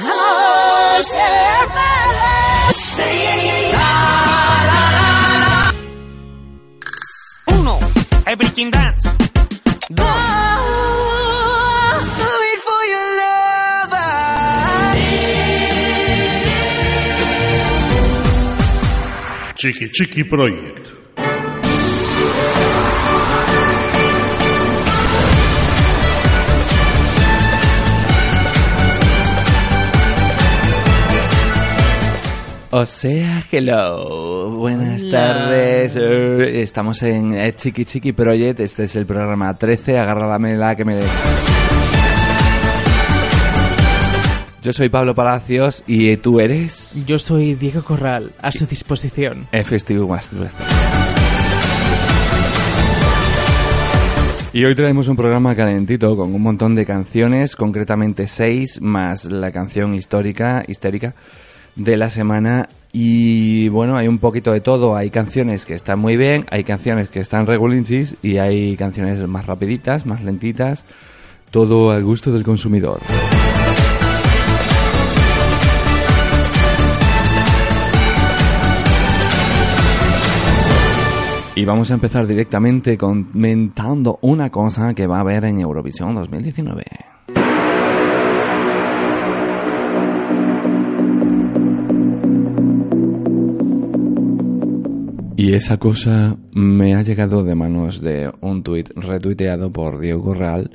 One, Everything Dance. Two, Wait for your lover. Chiqui Chiqui Project. O sea, hello, buenas Hola. tardes. eh, Estamos en eh, Chiqui Chiqui Project. Este es el programa 13. Agarra la mela que me. Yo soy Pablo Palacios y tú eres. Yo soy Diego Corral, a su disposición. El Festival Master. Y hoy traemos un programa calentito con un montón de canciones, concretamente seis, más la canción histórica, histérica de la semana. Y bueno, hay un poquito de todo. Hay canciones que están muy bien, hay canciones que están regulinchis y hay canciones más rapiditas, más lentitas. Todo al gusto del consumidor. Y vamos a empezar directamente comentando una cosa que va a haber en Eurovisión 2019. Y esa cosa me ha llegado de manos de un tuit retuiteado por Diego Corral,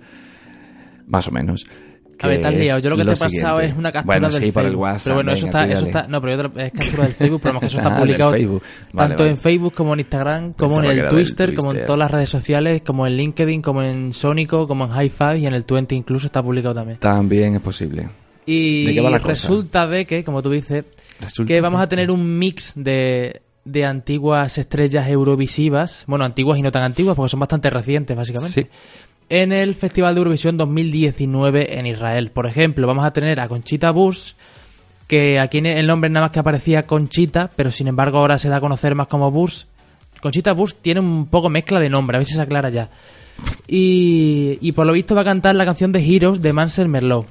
más o menos. A ver, has liado. Yo lo que te he siguiente. pasado es una captura bueno, del sí, por el Facebook. WhatsApp. pero bueno, eso está, eso está, no, pero yo es captura del Facebook, pero que eso está publicado Facebook. Vale, tanto vale. en Facebook como en Instagram, como Pensaba en el Twitter, como en todas las redes sociales, como en LinkedIn, como en Sónico, como en High Five y en el 20 incluso está publicado también. También es posible. Y ¿De qué va la cosa? resulta de que, como tú dices, Resulta que vamos a tener un mix de, de antiguas estrellas eurovisivas, bueno, antiguas y no tan antiguas, porque son bastante recientes, básicamente. Sí. En el Festival de Eurovisión 2019 en Israel. Por ejemplo, vamos a tener a Conchita Burs, que aquí en el nombre nada más que aparecía Conchita, pero sin embargo ahora se da a conocer más como Burs. Conchita Burs tiene un poco mezcla de nombre, a ver si se aclara ya. Y, y por lo visto va a cantar la canción de Heroes de Mansell Merlot.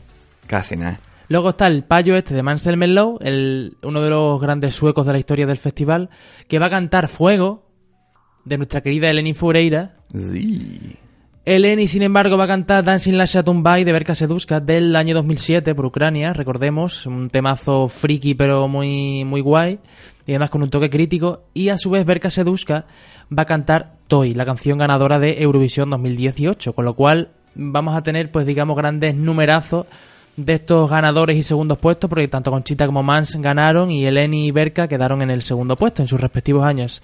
Casi nada. Luego está el payo este de Mansell Merlot, el, uno de los grandes suecos de la historia del festival, que va a cantar Fuego, de nuestra querida Eleni Fureira. Sí. Eleni, sin embargo, va a cantar Dancing la Shatumbai de Berka Seduska del año 2007 por Ucrania, recordemos, un temazo friki pero muy, muy guay, y además con un toque crítico. Y a su vez Berka Seduska va a cantar Toy, la canción ganadora de Eurovisión 2018, con lo cual vamos a tener, pues digamos, grandes numerazos de estos ganadores y segundos puestos, porque tanto Conchita como Mans ganaron y Eleni y Berka quedaron en el segundo puesto en sus respectivos años.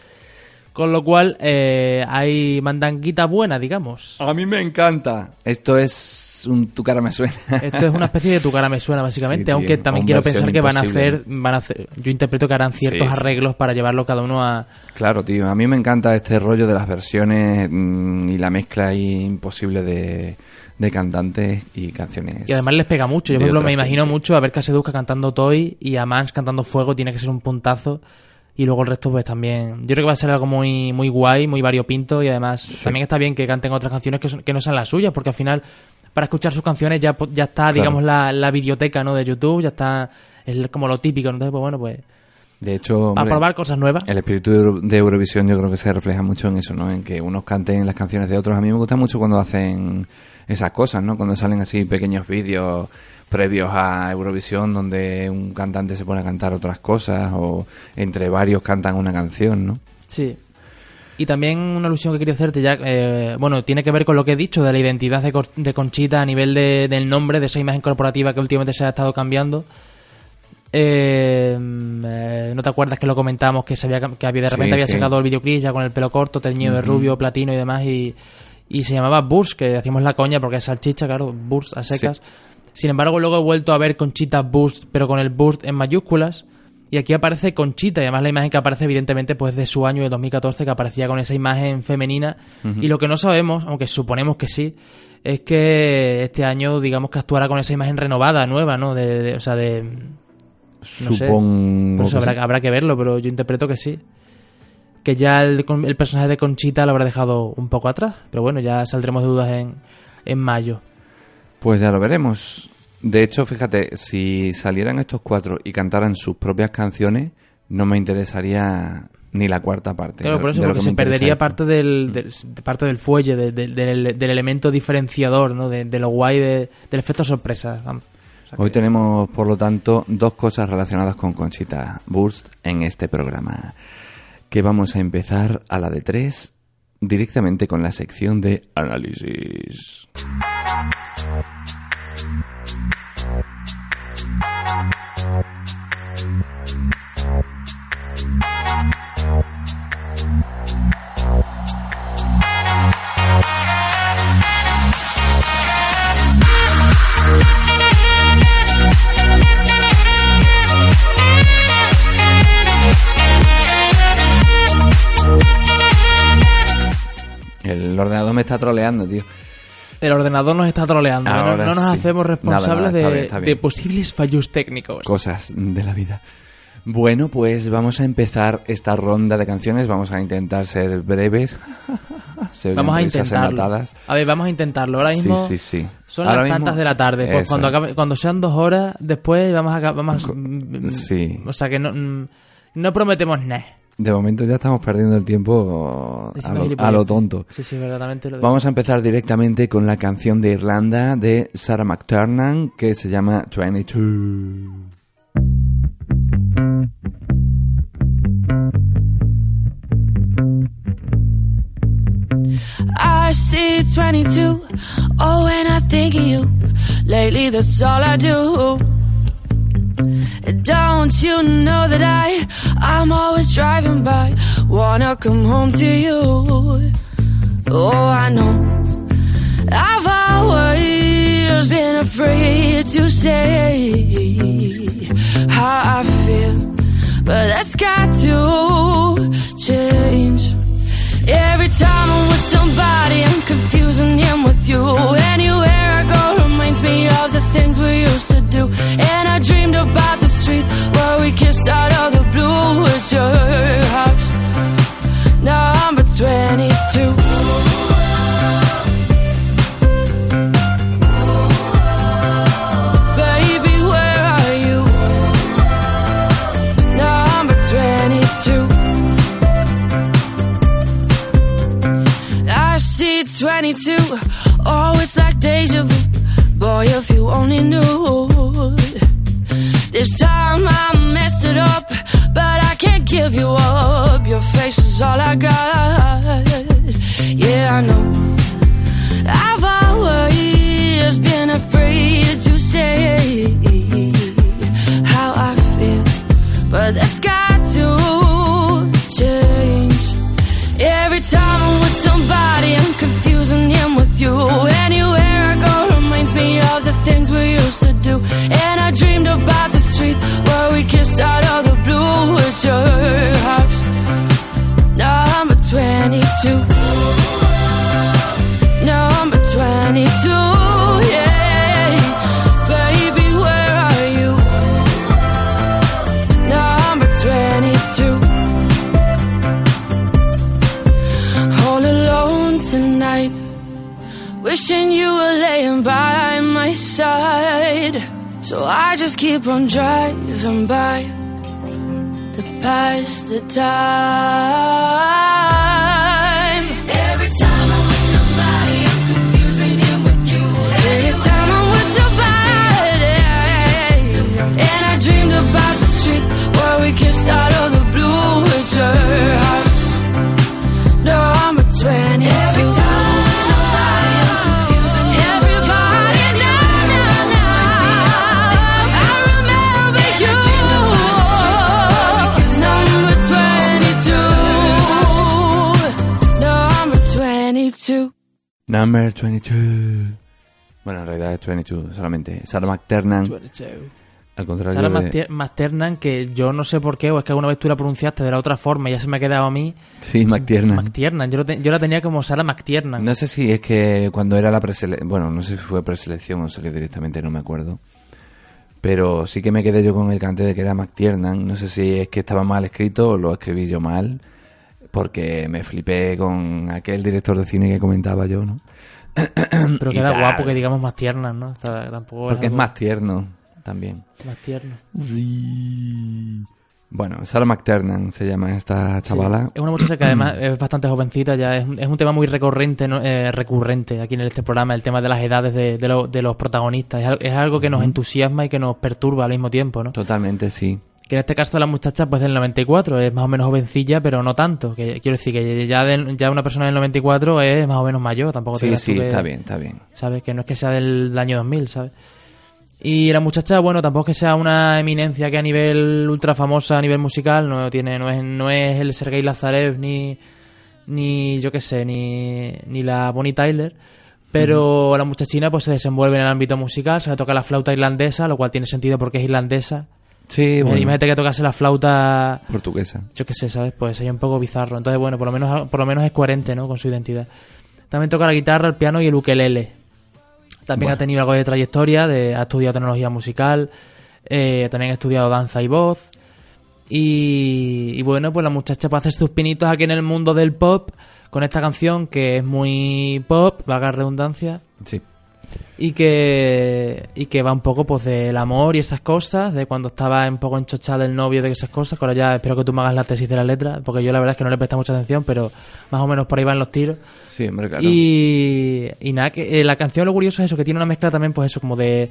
Con lo cual, eh, hay mandanguita buena, digamos. A mí me encanta. Esto es un tu cara me suena. Esto es una especie de tu cara me suena, básicamente, Sí, tío, aunque también quiero pensar que van a hacer, van a hacer, yo interpreto que harán ciertos Sí, sí. arreglos para llevarlo cada uno a... Claro, tío. A mí me encanta este rollo de las versiones mm, y la mezcla ahí imposible de, de cantantes y canciones. Y además les pega mucho. Yo, por ejemplo, me imagino gente. mucho a ver Caseduzca cantando Toy y a Mans cantando Fuego, tiene que ser un puntazo. Y luego el resto, pues también. Yo creo que va a ser algo muy, muy guay, muy variopinto. Y además, también está bien que canten otras canciones que, son- que no sean las suyas, porque al final, para escuchar sus canciones ya, po- ya está, digamos, la, la videoteca ¿no? de YouTube, ya está. Es como lo típico. ¿no? Entonces, pues bueno, pues. De hecho, A probar cosas nuevas. el espíritu de Eurovisión yo creo que se refleja mucho en eso, ¿no? En que unos canten las canciones de otros. A mí me gusta mucho cuando hacen esas cosas, ¿no? Cuando salen así pequeños vídeos previos a Eurovisión donde un cantante se pone a cantar otras cosas o entre varios cantan una canción, ¿no? Sí. Y también una alusión que quería hacerte ya, eh, bueno, tiene que ver con lo que he dicho de la identidad de, Conchita a nivel de- del nombre, de esa imagen corporativa que últimamente se ha estado cambiando. Eh, eh, ¿No te acuerdas que lo comentamos que, se había, que había, de Sí, repente había sí. sacado el videoclip ya con el pelo corto, teñido de rubio, platino y demás y, y se llamaba Burs, que hacíamos la coña porque es salchicha, claro, Burs a secas. Sin embargo, luego he vuelto a ver Conchita Burst, pero con el Burst en mayúsculas. Y aquí aparece Conchita, y además la imagen que aparece, evidentemente, pues de su año de 2014, que aparecía con esa imagen femenina. Y lo que no sabemos, aunque suponemos que sí, es que este año, digamos que actuará con esa imagen renovada, nueva, ¿no? De, de- o sea, de. No sé. Supongo. Sí. habrá que verlo, pero yo interpreto que sí. Que ya el, el personaje de Conchita lo habrá dejado un poco atrás. Pero bueno, ya saldremos de dudas en, en mayo. Pues ya lo veremos. De hecho, fíjate, si salieran estos cuatro y cantaran sus propias canciones, no me interesaría ni la cuarta parte. Claro, por eso, porque que se perdería parte del, del- de- parte del fuelle, de- de- del, del elemento diferenciador, ¿no? De, de lo guay de- del efecto sorpresa. vamos. Hoy tenemos, por lo tanto, dos cosas relacionadas con Conchita Burst en este programa. Que vamos a empezar a la de tres, directamente con la sección de análisis. Ordenador me está troleando, tío. El ordenador nos está troleando. No- nos sí. hacemos responsables nada, está de, bien, está bien. de posibles fallos técnicos. Cosas de la vida. Bueno, pues vamos a empezar esta ronda de canciones. Vamos a intentar ser breves. Se Vamos a intentarlo. A ver, vamos a intentarlo. Ahora mismo Sí, sí, sí. son Ahora las mismo- tantas de la tarde. Pues Eso. cuando, acabe- cuando sean dos horas, después vamos a... Vamos a- Co- mm, sí. O sea que no, mm, no prometemos nada. De momento ya estamos perdiendo el tiempo a lo, a lo tonto. Sí, sí, verdaderamente lo digo. Vamos a empezar directamente con la canción de Irlanda de Sarah McTernan que se llama 22. I see 22. Oh, when I think of you, lately that's all I do. Don't you know that I, I'm always driving by, wanna come home to you. Oh, I know. I've always been afraid to say how I feel, but that's got to change. Every time I'm with somebody, I'm confusing him with you. Anywhere I go of the things we used to do. And I dreamed about the street where we kissed out of the blue at your house. Number 22. Baby, where are you? Number 22. I see 22. Oh, it's like deja vu. Boy, if you only knew. This time I messed it up, but I can't give you up. Your face is all I got. Yeah, I know. I've always been afraid to say how I feel, but that's got to change. Every time I'm with somebody, I'm confusing him with you. Dreamed about the street where we kissed out of the blue at your house. Number 22. So I just keep on driving by to pass the time. Number 22. Bueno, en realidad es 22 solamente. Sarah McTernan, 22. al contrario Sarah de... Masternan, que yo no sé por qué, o es que alguna vez tú la pronunciaste de la otra forma y ya se me ha quedado a mí. Sí, McTiernan. McTiernan, yo, lo te- yo la tenía como Sarah McTiernan. No sé si es que cuando era la preselección, bueno, no sé si fue preselección o salió directamente, no me acuerdo. Pero sí que me quedé yo con el cante de que era McTiernan. No sé si es que estaba mal escrito o lo escribí yo mal, porque me flipé con aquel director de cine que comentaba yo, ¿no? Pero queda guapo que digamos más tiernas, ¿no? Está- tampoco Porque es algo más tierno también. más tierno. Bueno, Sarah McTernan se llama esta chavala. Sí. Es una muchacha que además es bastante jovencita, ya es, es un tema muy recurrente, ¿no? Eh, recurrente aquí en este programa, el tema de las edades de, de lo- de los protagonistas. Es algo que nos entusiasma y que nos perturba al mismo tiempo, ¿no? Totalmente, sí. Que en este caso la muchacha pues del 94 es más o menos jovencilla, pero no tanto. Que quiero decir que ya del- ya una persona del 94 es más o menos mayor, tampoco Sí, sí, que- está bien, está bien. ¿sabes? Que no es que sea del año 2000, ¿sabes? Y la muchacha, bueno, tampoco es que sea una eminencia que a nivel ultra famosa, a nivel musical, no tiene no es, no es el Sergei Lazarev ni, ni yo qué sé, ni, ni la Bonnie Tyler. Pero la muchachina pues se desenvuelve en el ámbito musical, se le toca la flauta irlandesa, lo cual tiene sentido porque es irlandesa. Sí, bueno, Imagínate que tocase la flauta portuguesa. yo qué sé, ¿sabes? Pues sería un poco bizarro. Entonces, bueno, por lo menos, por lo menos es coherente, ¿no? Con su identidad. También toca la guitarra, el piano y el ukelele. También Bueno. ha tenido algo de trayectoria, de, ha estudiado tecnología musical, eh, también ha estudiado danza y voz. Y, y bueno, pues la muchacha puede hacer sus pinitos aquí en el mundo del pop con esta canción que es muy pop, valga la redundancia, Sí. Y que y que va un poco pues del amor y esas cosas de cuando estaba un poco enchochada el novio de esas cosas que ahora ya espero que tú me hagas la tesis de la letra porque yo la verdad es que no le presta mucha atención pero más o menos por ahí van los tiros Sí, hombre, claro. y, y nada que eh, la canción lo curioso es eso que tiene una mezcla también pues eso como de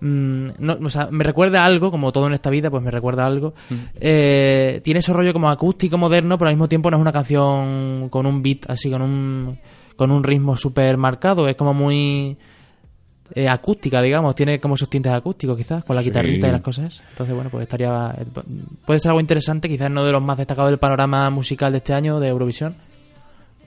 mm, no, o sea, me recuerda a algo, como todo en esta vida, pues me recuerda a algo. Eh, tiene ese rollo como acústico moderno, pero al mismo tiempo no es una canción con un beat así, con un, con un ritmo súper marcado. Es como muy eh, acústica, digamos. Tiene como esos tintes acústicos, quizás, con la Sí. guitarrita y las cosas. Entonces, bueno, pues estaría. eh, Puede ser algo interesante, quizás no de los más destacados del panorama musical de este año de Eurovisión.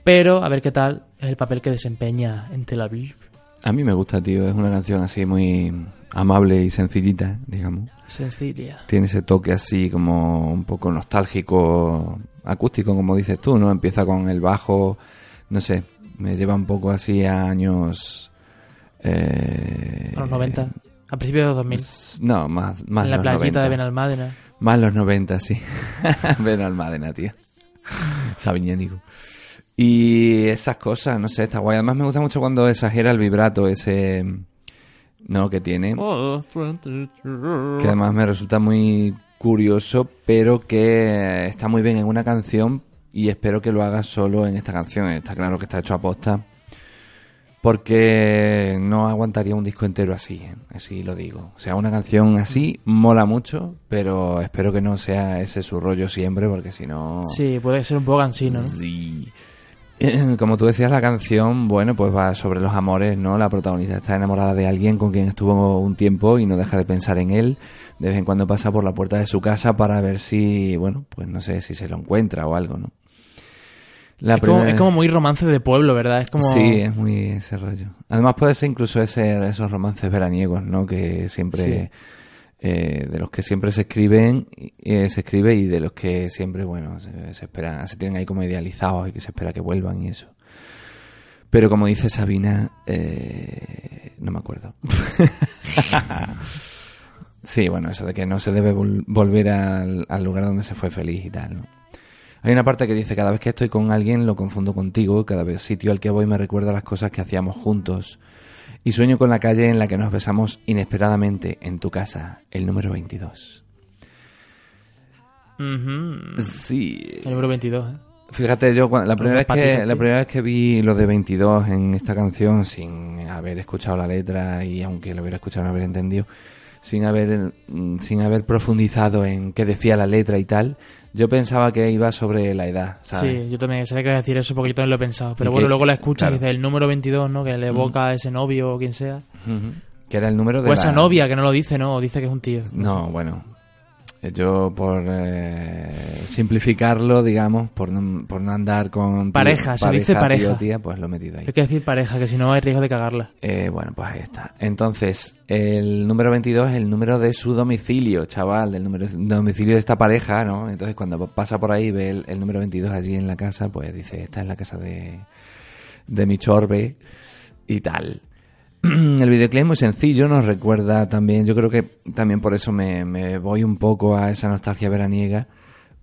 Pero a ver qué tal es el papel que desempeña en Tel Aviv. A mí me gusta, tío. Es una canción así muy amable y sencillita, digamos. Sencilla. Tiene ese toque así como un poco nostálgico, acústico, como dices tú, ¿no? Empieza con el bajo, no sé, me lleva un poco así a años... Eh, A los 90. A principios de los 2000. No, más, más en la los playita 90. de Benalmádena. Más los 90, sí. Benalmádena, tío. Sabiñénigo. Y esas cosas, no sé, está guay. Además me gusta mucho cuando exagera el vibrato ese... No, que tiene. Que además me resulta muy curioso, pero que está muy bien en una canción y espero que lo haga solo en esta canción. Está claro que está hecho a posta. Porque no aguantaría un disco entero así, ¿eh? así lo digo. O sea, una canción así mola mucho, pero espero que no sea ese su rollo siempre, porque si no... Sí, puede ser un poco cansino, ¿no? Sí. Como tú decías, la canción, bueno, pues va sobre los amores, ¿no? La protagonista está enamorada de alguien con quien estuvo un tiempo y no deja de pensar en él. De vez en cuando pasa por la puerta de su casa para ver si, bueno, pues no sé si se lo encuentra o algo, ¿no? La es, como, primera- es como muy romance de pueblo, ¿verdad? Es como... Sí, es muy ese rollo. Además puede ser incluso ese, esos romances veraniegos, ¿no? Que siempre... eh, de los que siempre se escriben, eh, se escribe y de los que siempre, bueno, se, se esperan, se tienen ahí como idealizados y que se espera que vuelvan y eso. Pero como dice Sabina, eh, no me acuerdo. sí, bueno, eso de que no se debe vol- volver al, al lugar donde se fue feliz y tal, ¿no? Hay una parte que dice, cada vez que estoy con alguien lo confundo contigo, cada vez sitio al que voy me recuerda las cosas que hacíamos juntos. Y sueño con la calle en la que nos besamos inesperadamente en tu casa, el número 22. Ujú. Sí. El número 22, ¿eh? Fíjate, yo la primera, vez que, la primera vez que vi lo de 22 en esta canción, sin haber escuchado la letra y aunque lo hubiera escuchado no haber entendido, sin haber, mm, sin haber profundizado en qué decía la letra y tal, yo pensaba que iba sobre la edad, ¿sabes? Sí, yo también sabía que iba a decir eso porque yo también lo he pensado. Pero Y bueno, que- luego la escuchas claro. y dice el número 22, ¿no? Que le evoca a ese novio o quien sea. Ujú. Que era el número de O la... esa novia que no lo dice, ¿no? O dice que es un tío. No, bueno. Eh, Yo, por eh, simplificarlo, digamos, por no, por no andar con... tío- Pareja, se dice tío, pareja. tía, pues lo he metido ahí. Hay que decir pareja, que si no hay riesgo de cagarla. Eh, bueno, pues ahí está. Entonces, el número 22 es el número de su domicilio, chaval, del número de domicilio de esta pareja, ¿no? Entonces, cuando pasa por ahí y ve el, el número 22 allí en la casa, pues dice, esta es la casa de, de mi chorbe y tal. El videoclip es muy sencillo, nos recuerda también, yo creo que también por eso me, voy un poco a esa nostalgia veraniega,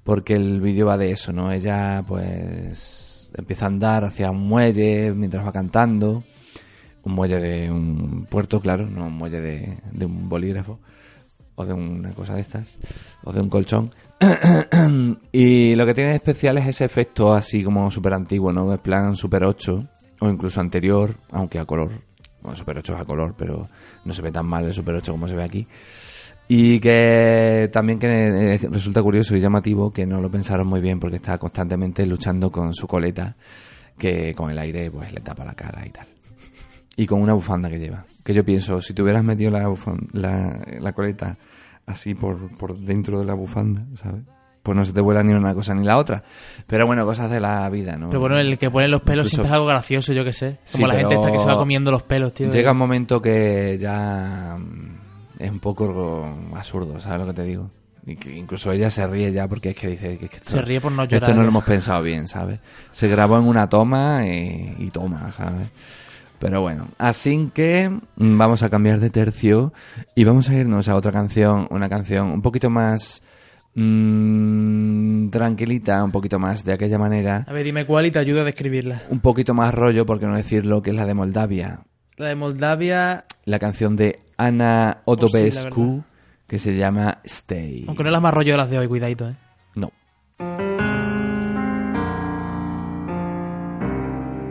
porque el vídeo va de eso, ¿no? Ella pues empieza a andar hacia un muelle mientras va cantando un muelle de un puerto, claro, no un muelle de, de un bolígrafo o de una cosa de estas, o de un colchón. y lo que tiene de especial es ese efecto así como súper antiguo, ¿no? En plan Super 8 o incluso anterior, aunque a color. Bueno, Super 8 es a color, pero no se ve tan mal el Super 8 como se ve aquí. Y que también que eh, resulta curioso y llamativo que no lo pensaron muy bien porque está constantemente luchando con su coleta que con el aire pues le tapa la cara y tal. Y con una bufanda que lleva. Que yo pienso, si te hubieras metido la, bufan- la, la coleta así por, por dentro de la bufanda, ¿sabes? Pues no se te vuela ni una cosa ni la otra. Pero bueno, cosas de la vida, ¿no? Pero bueno, el que pone los pelos Incluso- siempre es algo gracioso, yo que sé. Sí, Como la gente esta que se va comiendo los pelos, tío. Llega un momento que ya mm, es un poco absurdo, ¿sabes lo que te digo? Incluso ella se ríe ya porque es que dice que, es que esto, Se ríe por no esto llorar. no lo hemos pensado bien, ¿sabes? Se grabó en una toma y, y toma, ¿sabes? Pero bueno, así que mm, vamos a cambiar de tercio y vamos a irnos a otra canción, una canción un poquito más mm, tranquilita, un poquito más de aquella manera, A ver, dime cuál y te ayudo a describirla. un poquito más rollo, por qué no decirlo, que es la de Moldavia, La de Moldavia, la canción de Ana Pues sí, que se llama Stay. aunque no es la más rollo de las de hoy, cuidadito, eh. No.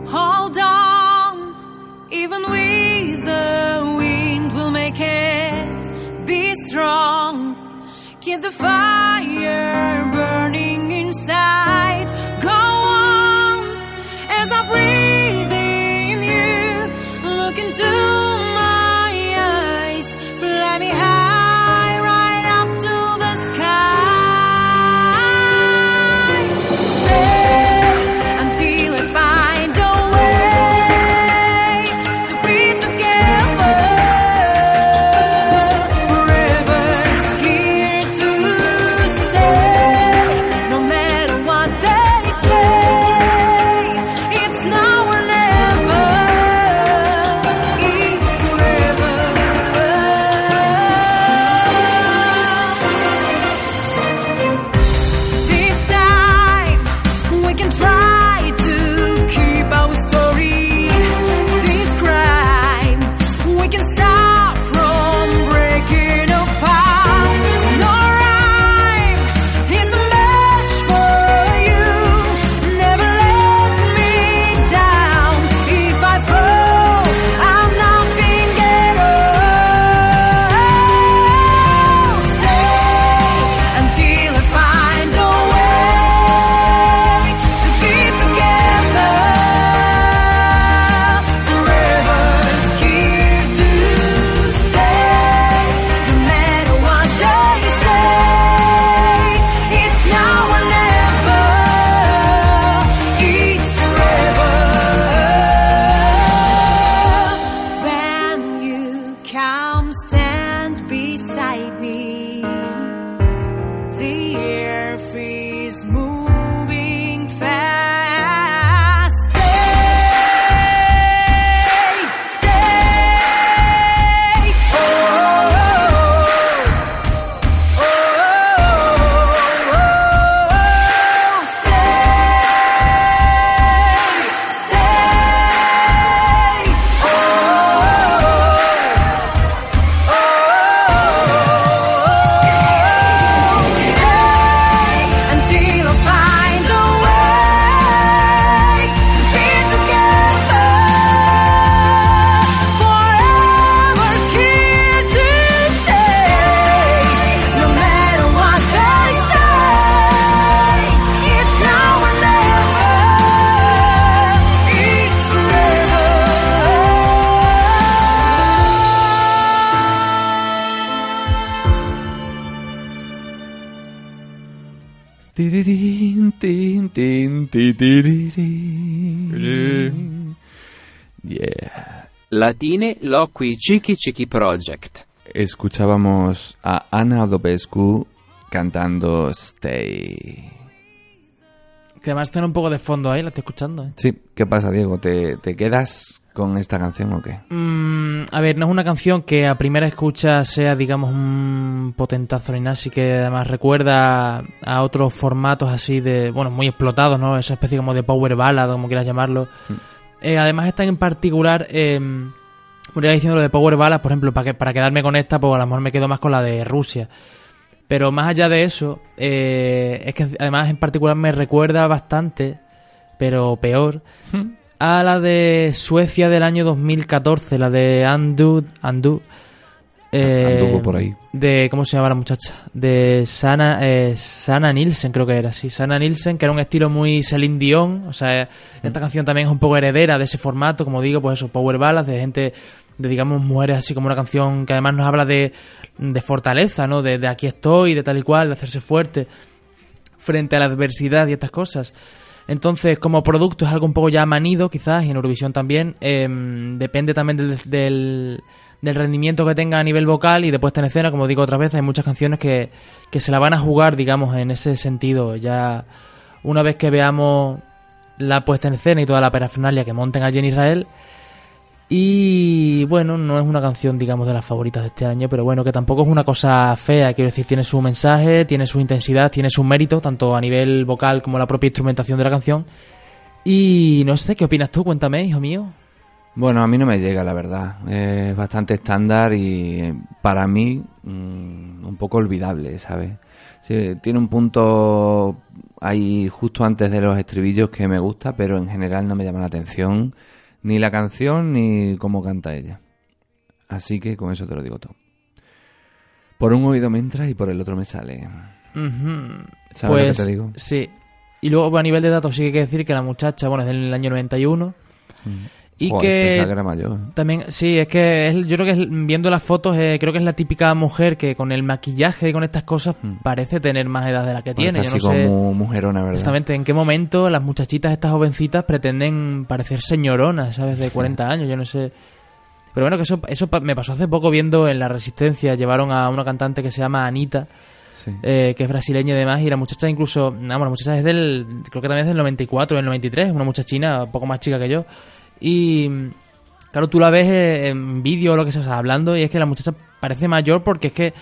Hold on, even with the wind, we'll make it. Be strong, keep the fire burning Latine Loqui Chiki Chiki Project. Escuchábamos a Ana Odobescu cantando Stay. Que además tiene un poco de fondo ahí, la estoy escuchando, eh. Sí, ¿qué pasa, Diego? ¿Te, te quedas con esta canción o qué? Mm, a ver, no es una canción que a primera escucha sea, digamos, un potentazo ni nada, así que además recuerda a otros formatos así de, bueno, muy explotados, ¿no? Esa especie como de power ballad, como quieras llamarlo. Eh, además, esta en particular eh, diciendo lo de Power Balas, por ejemplo, para, que, para quedarme con esta, pues a lo mejor me quedo más con la de Rusia. Pero más allá de eso, eh, es que además en particular me recuerda bastante, pero peor, a la de Suecia del año 2014, la de Andu, Andu, eh, Anduvo por ahí. De, ¿cómo se llama la muchacha? De Sana, eh, Sana Nielsen, creo que era, sí. Sana Nielsen, que era un estilo muy Celine Dion. O sea, esta canción también es un poco heredera de ese formato, como digo, pues eso, power ballads de gente, de digamos, mujeres, así como una canción que además nos habla de, de fortaleza, ¿no? De, de aquí estoy, de tal y cual, de hacerse fuerte frente a la adversidad y estas cosas. Entonces, como producto es algo un poco ya manido, quizás, y en Eurovisión también. em, depende también del, del, del rendimiento que tenga a nivel vocal y de puesta en escena. Como digo otra vez, hay muchas canciones que, que se la van a jugar, digamos, en ese sentido. Ya una vez que veamos la puesta en escena y toda la parafernalia que monten allí en Israel. Y bueno, no es una canción, digamos, de las favoritas de este año, pero bueno, que tampoco es una cosa fea, quiero decir, tiene su mensaje, tiene su intensidad, tiene su mérito, tanto a nivel vocal como la propia instrumentación de la canción. Y no sé, ¿qué opinas tú? Cuéntame, hijo mío. Bueno, a mí no me llega, la verdad. Es bastante estándar y eh, para mí mm, un poco olvidable, ¿sabes? Sí, tiene un punto ahí justo antes de los estribillos que me gusta, pero en general no me llama la atención ni la canción ni cómo canta ella. Así que con eso te lo digo todo. Por un oído me entra y por el otro me sale. ¿Sabes lo que Pues, te digo? Sí. Y luego, a nivel de datos, sí que hay que decir que la muchacha, bueno, es del año 91. Y. Joder, que que era mayor. También, sí, es que es- yo creo que es- viendo las fotos, eh, creo que es la típica mujer que con el maquillaje y con estas cosas Mm. parece tener más edad de la que tiene. Parece Yo no así sé como mujerona, ¿verdad? exactamente en qué momento las muchachitas, estas jovencitas, pretenden parecer señoronas, ¿sabes? De 40 años, yo no sé. Pero bueno, que eso, eso me pasó hace poco viendo en La Resistencia, llevaron a una cantante que se llama Anita, Sí. eh, que es brasileña y demás, y la muchacha incluso, vamos, la muchacha es del, creo que también es del 94, del 93, una muchachina un poco más chica que yo, y claro, tú la ves eh, en vídeo o lo que sea, o hablando, y es que la muchacha parece mayor porque es que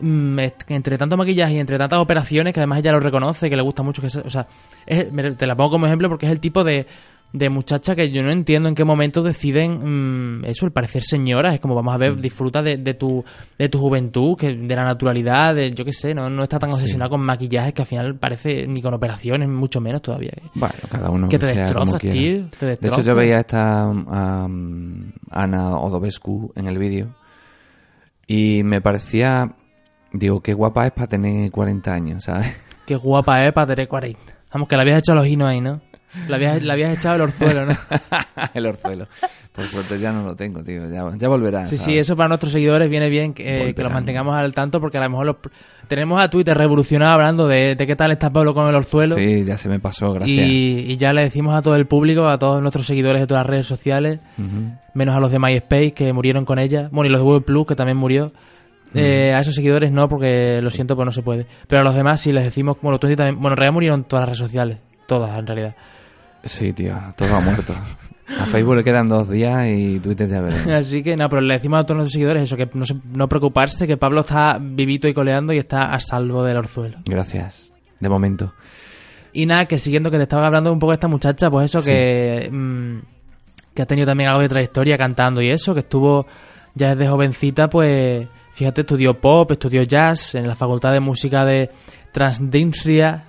mm, es que entre tanto maquillaje y entre tantas operaciones, que además ella lo reconoce, que le gusta mucho, que se- o sea, es- te la pongo como ejemplo porque es el tipo de, de muchacha que yo no entiendo en qué momento deciden mm, eso, el parecer señora. Es como, vamos a ver, disfruta de, de tu, de tu juventud, que de la naturalidad, de, yo qué sé, no, no está tan obsesionado con maquillajes que al final parece ni con operaciones, mucho menos todavía. Bueno, cada uno que te sea destrozas, tío. Te De hecho, yo veía a esta um, Ana Odobescu en el vídeo y me parecía, digo, qué guapa es para tener 40 años, ¿sabes? Qué guapa es para tener 40. Vamos, que la habías echado los hinos ahí, ¿no? La habías, la habías echado el orzuelo, ¿no? el orzuelo. Por suerte ya no lo tengo, tío. Ya, ya volverá. Sí, ¿sabes? sí, eso para nuestros seguidores viene bien que, eh, que los mantengamos al tanto porque a lo mejor los, tenemos a Twitter revolucionado hablando de, de qué tal está Pablo con el orzuelo. Sí, ya se me pasó, gracias. Y, y ya le decimos a todo el público, a todos nuestros seguidores de todas las redes sociales, menos a los de MySpace que murieron con ella, bueno, y los de Google Plus que también murió. Eh, a esos seguidores no, porque lo siento, pues no se puede. Pero a los demás sí les decimos, bueno, Twitter también, bueno, en realidad murieron todas las redes sociales, todas en realidad. Sí, tío, todo ha muerto. A Facebook le quedan dos días y Twitter ya veremos. Así que no, pero le decimos a todos nuestros seguidores eso, que no, se- no preocuparse, que Pablo está vivito y coleando y está a salvo del orzuelo. Gracias. De momento. Y nada, que siguiendo que te estaba hablando un poco de esta muchacha, pues eso, Sí. que, mm, que ha tenido también algo de trayectoria cantando y eso, que estuvo ya desde jovencita, pues fíjate, estudió pop, estudió jazz en la Facultad de Música de Transdinstria.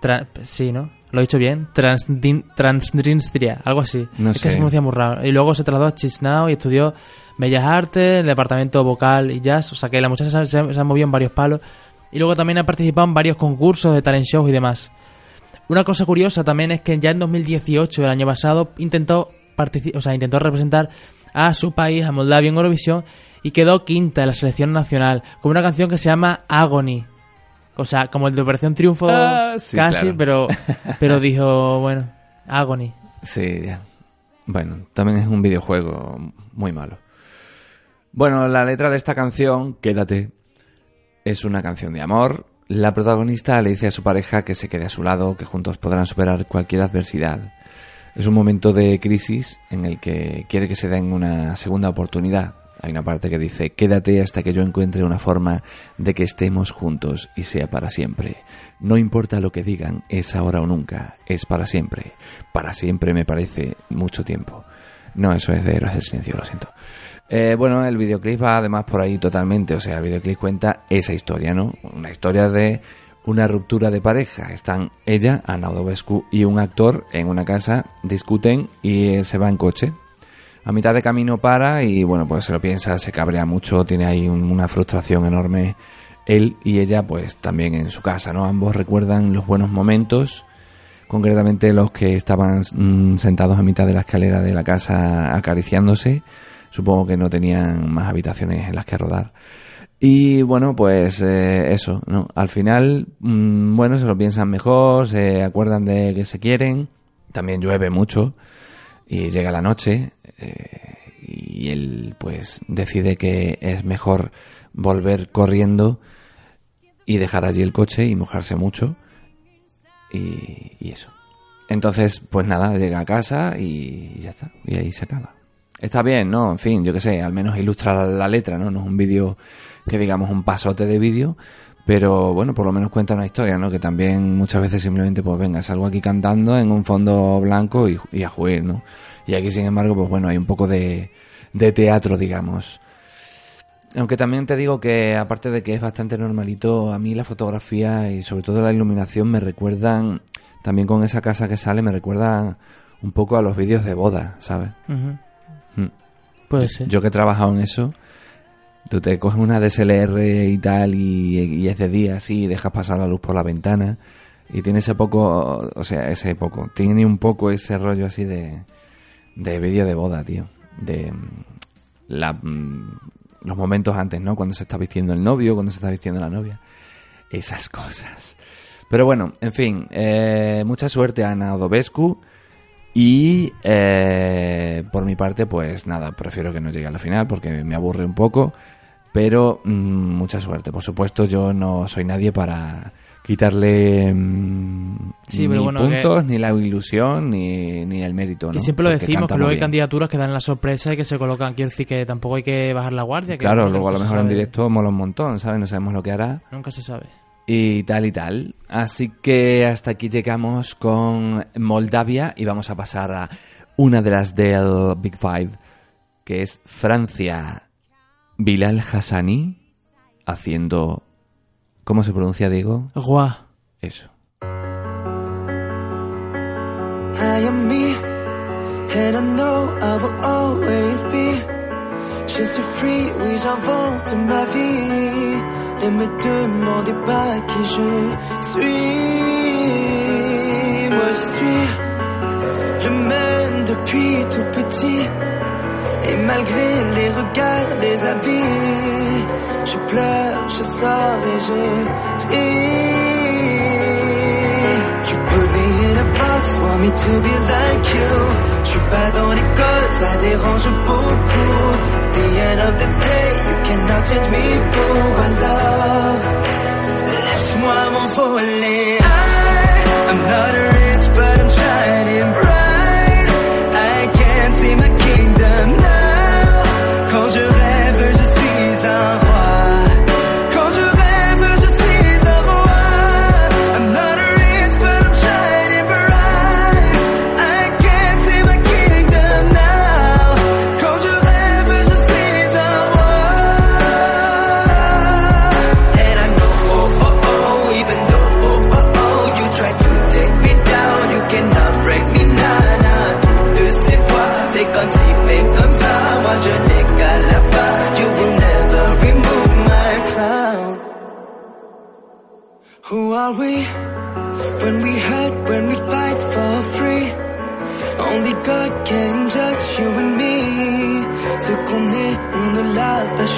Tra- sí, ¿no? Lo he dicho bien. Transdin- Transdinstria, algo así. No es que se pronuncia muy raro. Y luego se trasladó a Chisinau y estudió Bellas Artes, el departamento vocal y jazz. O sea que la muchacha se, ha movido en varios palos. Y luego también ha participado en varios concursos de talent shows y demás. Una cosa curiosa también es que ya en 2018, el año pasado, intentó, o sea, intentó representar a su país, a Moldavia en Eurovisión, y quedó quinta en la selección nacional, con una canción que se llama Agony. O sea, como el de Operación Triunfo, Ah, sí, casi, claro. pero, pero dijo, bueno, Agony. Sí, ya. Bueno, también es un videojuego muy malo. Bueno, la letra de esta canción, Quédate, es una canción de amor. La protagonista le dice a su pareja que se quede a su lado, que juntos podrán superar cualquier adversidad. Es un momento de crisis en el que quiere que se den una segunda oportunidad. Hay una parte que dice, quédate hasta que yo encuentre una forma de que estemos juntos y sea para siempre. No importa lo que digan, es ahora o nunca, es para siempre. Para siempre me parece mucho tiempo. No, eso es de Héroes del Silencio, lo siento. Eh, bueno, el videoclip va además por ahí totalmente, o sea, el videoclip cuenta esa historia, ¿no? Una historia de una ruptura de pareja. Están ella, Ana Odobescu, y un actor en una casa, discuten y él se va en coche. A mitad de camino para y bueno, pues se lo piensa, se cabrea mucho, tiene ahí un- una frustración enorme él y ella pues también en su casa, ¿no? Ambos recuerdan los buenos momentos, concretamente los que estaban mm, sentados a mitad de la escalera de la casa acariciándose. Supongo que no tenían más habitaciones en las que rodar. Y bueno, pues eh, eso, ¿no? Al final, mm, bueno, se lo piensan mejor, se acuerdan de que se quieren. También llueve mucho y llega la noche eh, y él pues decide que es mejor volver corriendo y dejar allí el coche y mojarse mucho y, eso. Entonces, pues nada, llega a casa y ya está, y ahí se acaba. Está bien, ¿no? En fin, yo qué sé, al menos ilustra la, la letra, ¿no? No es un vídeo que digamos un pasote de vídeo, pero bueno, por lo menos cuenta una historia, ¿no? Que también muchas veces simplemente, pues venga, salgo aquí cantando en un fondo blanco y, y a jugar, ¿no? Y aquí, sin embargo, pues bueno, hay un poco de, de teatro, digamos. Aunque también te digo que, aparte de que es bastante normalito, a mí la fotografía y sobre todo la iluminación me recuerdan, también con esa casa que sale, me recuerda un poco a los vídeos de boda, ¿sabes? Mm. Puede ser. Yo que he trabajado en eso, tú te coges una DSLR y tal y, y es día así dejas pasar la luz por la ventana y tiene ese poco, o sea, ese poco, tiene un poco ese rollo así de, de vídeo de boda, tío. De mm, la, mm, los momentos antes, ¿no? Cuando se está vistiendo el novio, cuando se está vistiendo la novia. Esas cosas. Pero bueno, en fin, eh, mucha suerte a Ana Odobescu. Y eh, por mi parte, pues nada, prefiero que no llegue a la final porque me aburre un poco. Pero mm, mucha suerte. Por supuesto, yo no soy nadie para quitarle mm, Sí, ni pero bueno, puntos, ni la ilusión, ni, ni el mérito. Que ¿no? siempre lo Porque decimos, que luego hay candidaturas que dan la sorpresa y que se colocan. Quiero decir que tampoco hay que bajar la guardia. que Claro, luego a lo mejor en directo mola un montón, ¿sabes? No sabemos lo que hará. Nunca se sabe. y tal y tal. Así que hasta aquí llegamos con Moldavia y vamos a pasar a una de las del Big Five, que es Francia. Bilal Hassani haciendo... ¿Cómo se pronuncia, Diego? Guau. Eso. I am me, and I know I will always be. Je suis free, oui, j'invente ma vie. Ne me demandez pas qui je suis. Moi, je suis le même depuis tout petit. Et malgré les regards, les habits, je pleure, je sors et je ris. You put me in a box, want me to be like you. Je suis pas dans les codes, ça dérange beaucoup. The end of the day, you cannot change me, boo. Love. Laisse-moi m'envoler. I'm not rich, but I'm shining bright. I can't see my. Quand je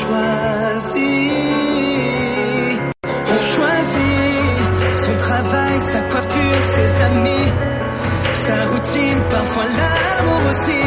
l'a pas choisi. On choisit son travail, sa coiffure, ses amis, sa routine, parfois l'amour aussi.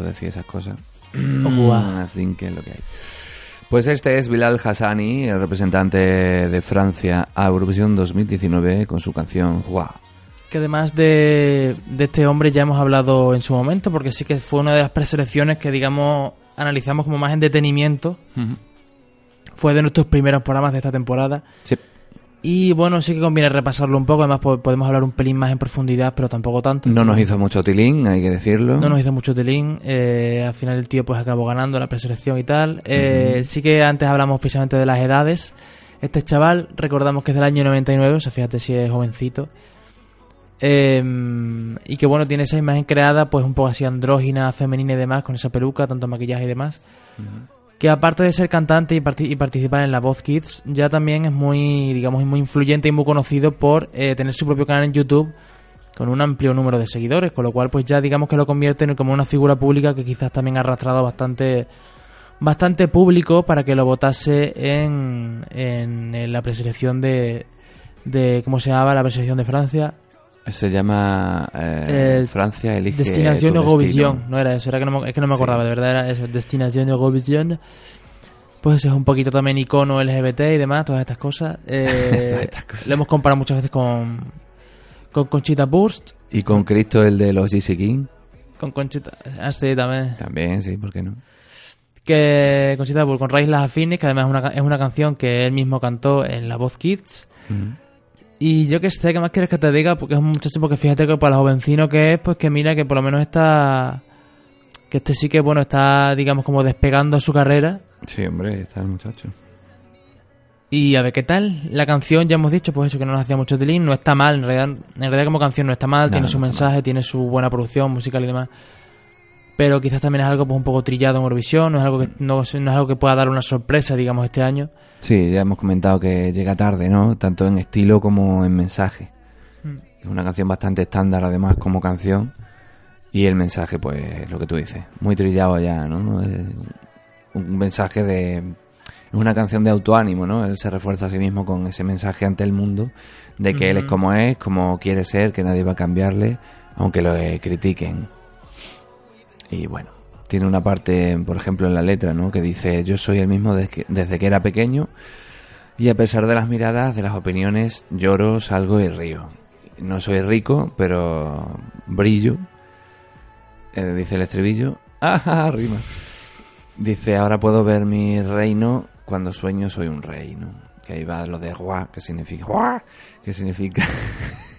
Mucho decir esas cosas. Así que es lo que hay. Pues este es Bilal Hassani, el representante de Francia a Eurovisión 2019 con su canción Guau. Que además de, de este hombre ya hemos hablado en su momento, porque sí que fue una de las preselecciones que, digamos, analizamos como más en detenimiento. Fue de nuestros primeros programas de esta temporada. Sí. Y bueno, sí que conviene repasarlo un poco. Además, po- podemos hablar un pelín más en profundidad, pero tampoco tanto. No nos hizo mucho tilín, hay que decirlo. No nos hizo mucho telín. eh, al final el tío pues acabó ganando la preselección y tal. Eh, Sí que antes hablamos precisamente de las edades. Este chaval, recordamos que es del año 99, o sea, fíjate si es jovencito. Eh, y que bueno, tiene esa imagen creada pues un poco así andrógina, femenina y demás, con esa peluca, tanto maquillaje y demás. Que aparte de ser cantante y, parti- y participar en la Voz Kids, ya también es muy, digamos, muy influyente y muy conocido por eh, tener su propio canal en YouTube con un amplio número de seguidores, con lo cual pues ya digamos que lo convierte en como una figura pública que quizás también ha arrastrado bastante bastante público para que lo votase en, en, en la preselección de, de ¿cómo se llamaba? la preselección de Francia Se llama eh, Eh, Francia elige Destinación destino. no era eso, era que no, me- es que no me Sí. acordaba, de verdad era eso, Destinación Eurovision pues es un poquito también icono LGBT y demás, todas estas cosas. Eh, Todas estas cosas. Lo hemos comparado muchas veces con, con Conchita Burst, Y con Cristo el de los GC King. con Conchita, así también. También, sí, ¿por qué no? que Conchita Burst con Raíz Las Afines, que además es una, es una canción que él mismo cantó en La Voz Kids. Ujú. Y yo que sé, ¿qué más quieres que te diga? Porque es un muchacho, porque fíjate que para lo jovencino que es, pues que mira que por lo menos está... Que este sí que, bueno, está, digamos, como despegando su carrera. Sí, hombre, está el muchacho. Y a ver qué tal. La canción, ya hemos dicho, pues eso, que no nos hacía mucho tilín. No está mal, en realidad, en realidad como canción no está mal. No, tiene no su mensaje, tiene su buena producción musical y demás. Pero quizás también es algo pues un poco trillado en Eurovisión. No es algo que, no, no es algo que pueda dar una sorpresa, digamos, este año. Sí, ya hemos comentado que llega tarde, ¿no? Tanto en estilo como en mensaje. Mm. Es una canción bastante estándar, además, como canción. Y el mensaje, pues, lo que tú dices, muy trillado ya, ¿no? Es un mensaje de... Es una canción de autoánimo, ¿no? Él se refuerza a sí mismo con ese mensaje ante el mundo de que él es como es, como quiere ser, que nadie va a cambiarle, aunque lo critiquen. Y bueno, tiene una parte, por ejemplo, en la letra, ¿no? Que dice, yo soy el mismo desde que, desde que era pequeño y a pesar de las miradas, de las opiniones, lloro, salgo y río. No soy rico, pero brillo. Eh, dice el estribillo. ¡Ah, rima! Dice, ahora puedo ver mi reino cuando sueño soy un rey, ¿no? Que ahí va lo de guá, que significa guá, que significa...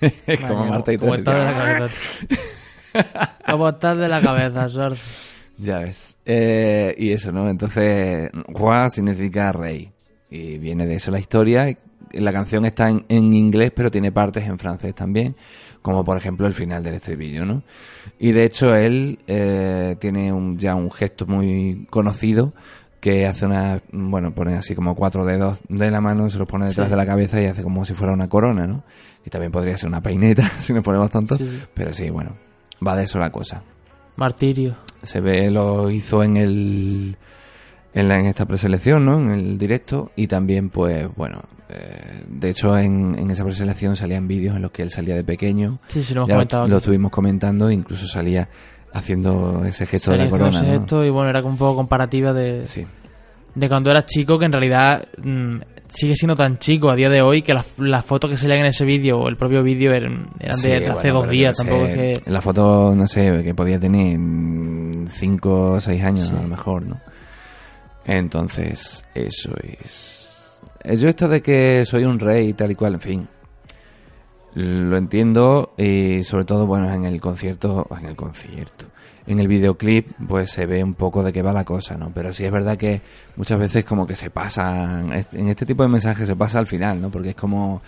como Marta y ¿Cómo Teresa. ¿Cómo estás de la cabeza, Sor? Ya ves. Eh, y eso, ¿no? Entonces, Hua significa rey. Y viene de eso la historia. La canción está en, en inglés, pero tiene partes en francés también. Como por ejemplo el final del estribillo, ¿no? Y de hecho él eh, tiene un, ya un gesto muy conocido que hace una, bueno, pone así como cuatro dedos de la mano, se los pone detrás Sí. de la cabeza y hace como si fuera una corona, ¿no? Y también podría ser una peineta, si nos ponemos tontos. Sí, sí. Pero sí, bueno, va de eso la cosa Martirio. se ve lo hizo en el en, la- en esta preselección no en el directo y también pues bueno eh, de hecho en, en esa preselección salían vídeos en los que él salía de pequeño Sí, sí, lo hemos Ya comentado. lo estuvimos comentando incluso salía haciendo ese gesto Salía de la corona ¿no? esto y bueno, era como un poco comparativa de, sí de cuando eras chico, que en realidad mm, sigue siendo tan chico a día de hoy que las, las fotos que salían en ese vídeo o el propio vídeo eran, eran de, Sí, de hace bueno, dos días. Tampoco sé, es que. la foto no sé que podía tener 5 o 6 años Sí. a lo mejor no entonces eso es Eh, yo esto de que soy un rey y tal y cual en fin lo entiendo y sobre todo bueno en el concierto en el concierto en el videoclip pues se ve un poco de qué va la cosa no pero sí es verdad que muchas veces como que se pasan en este tipo de mensajes se pasa al final no porque es como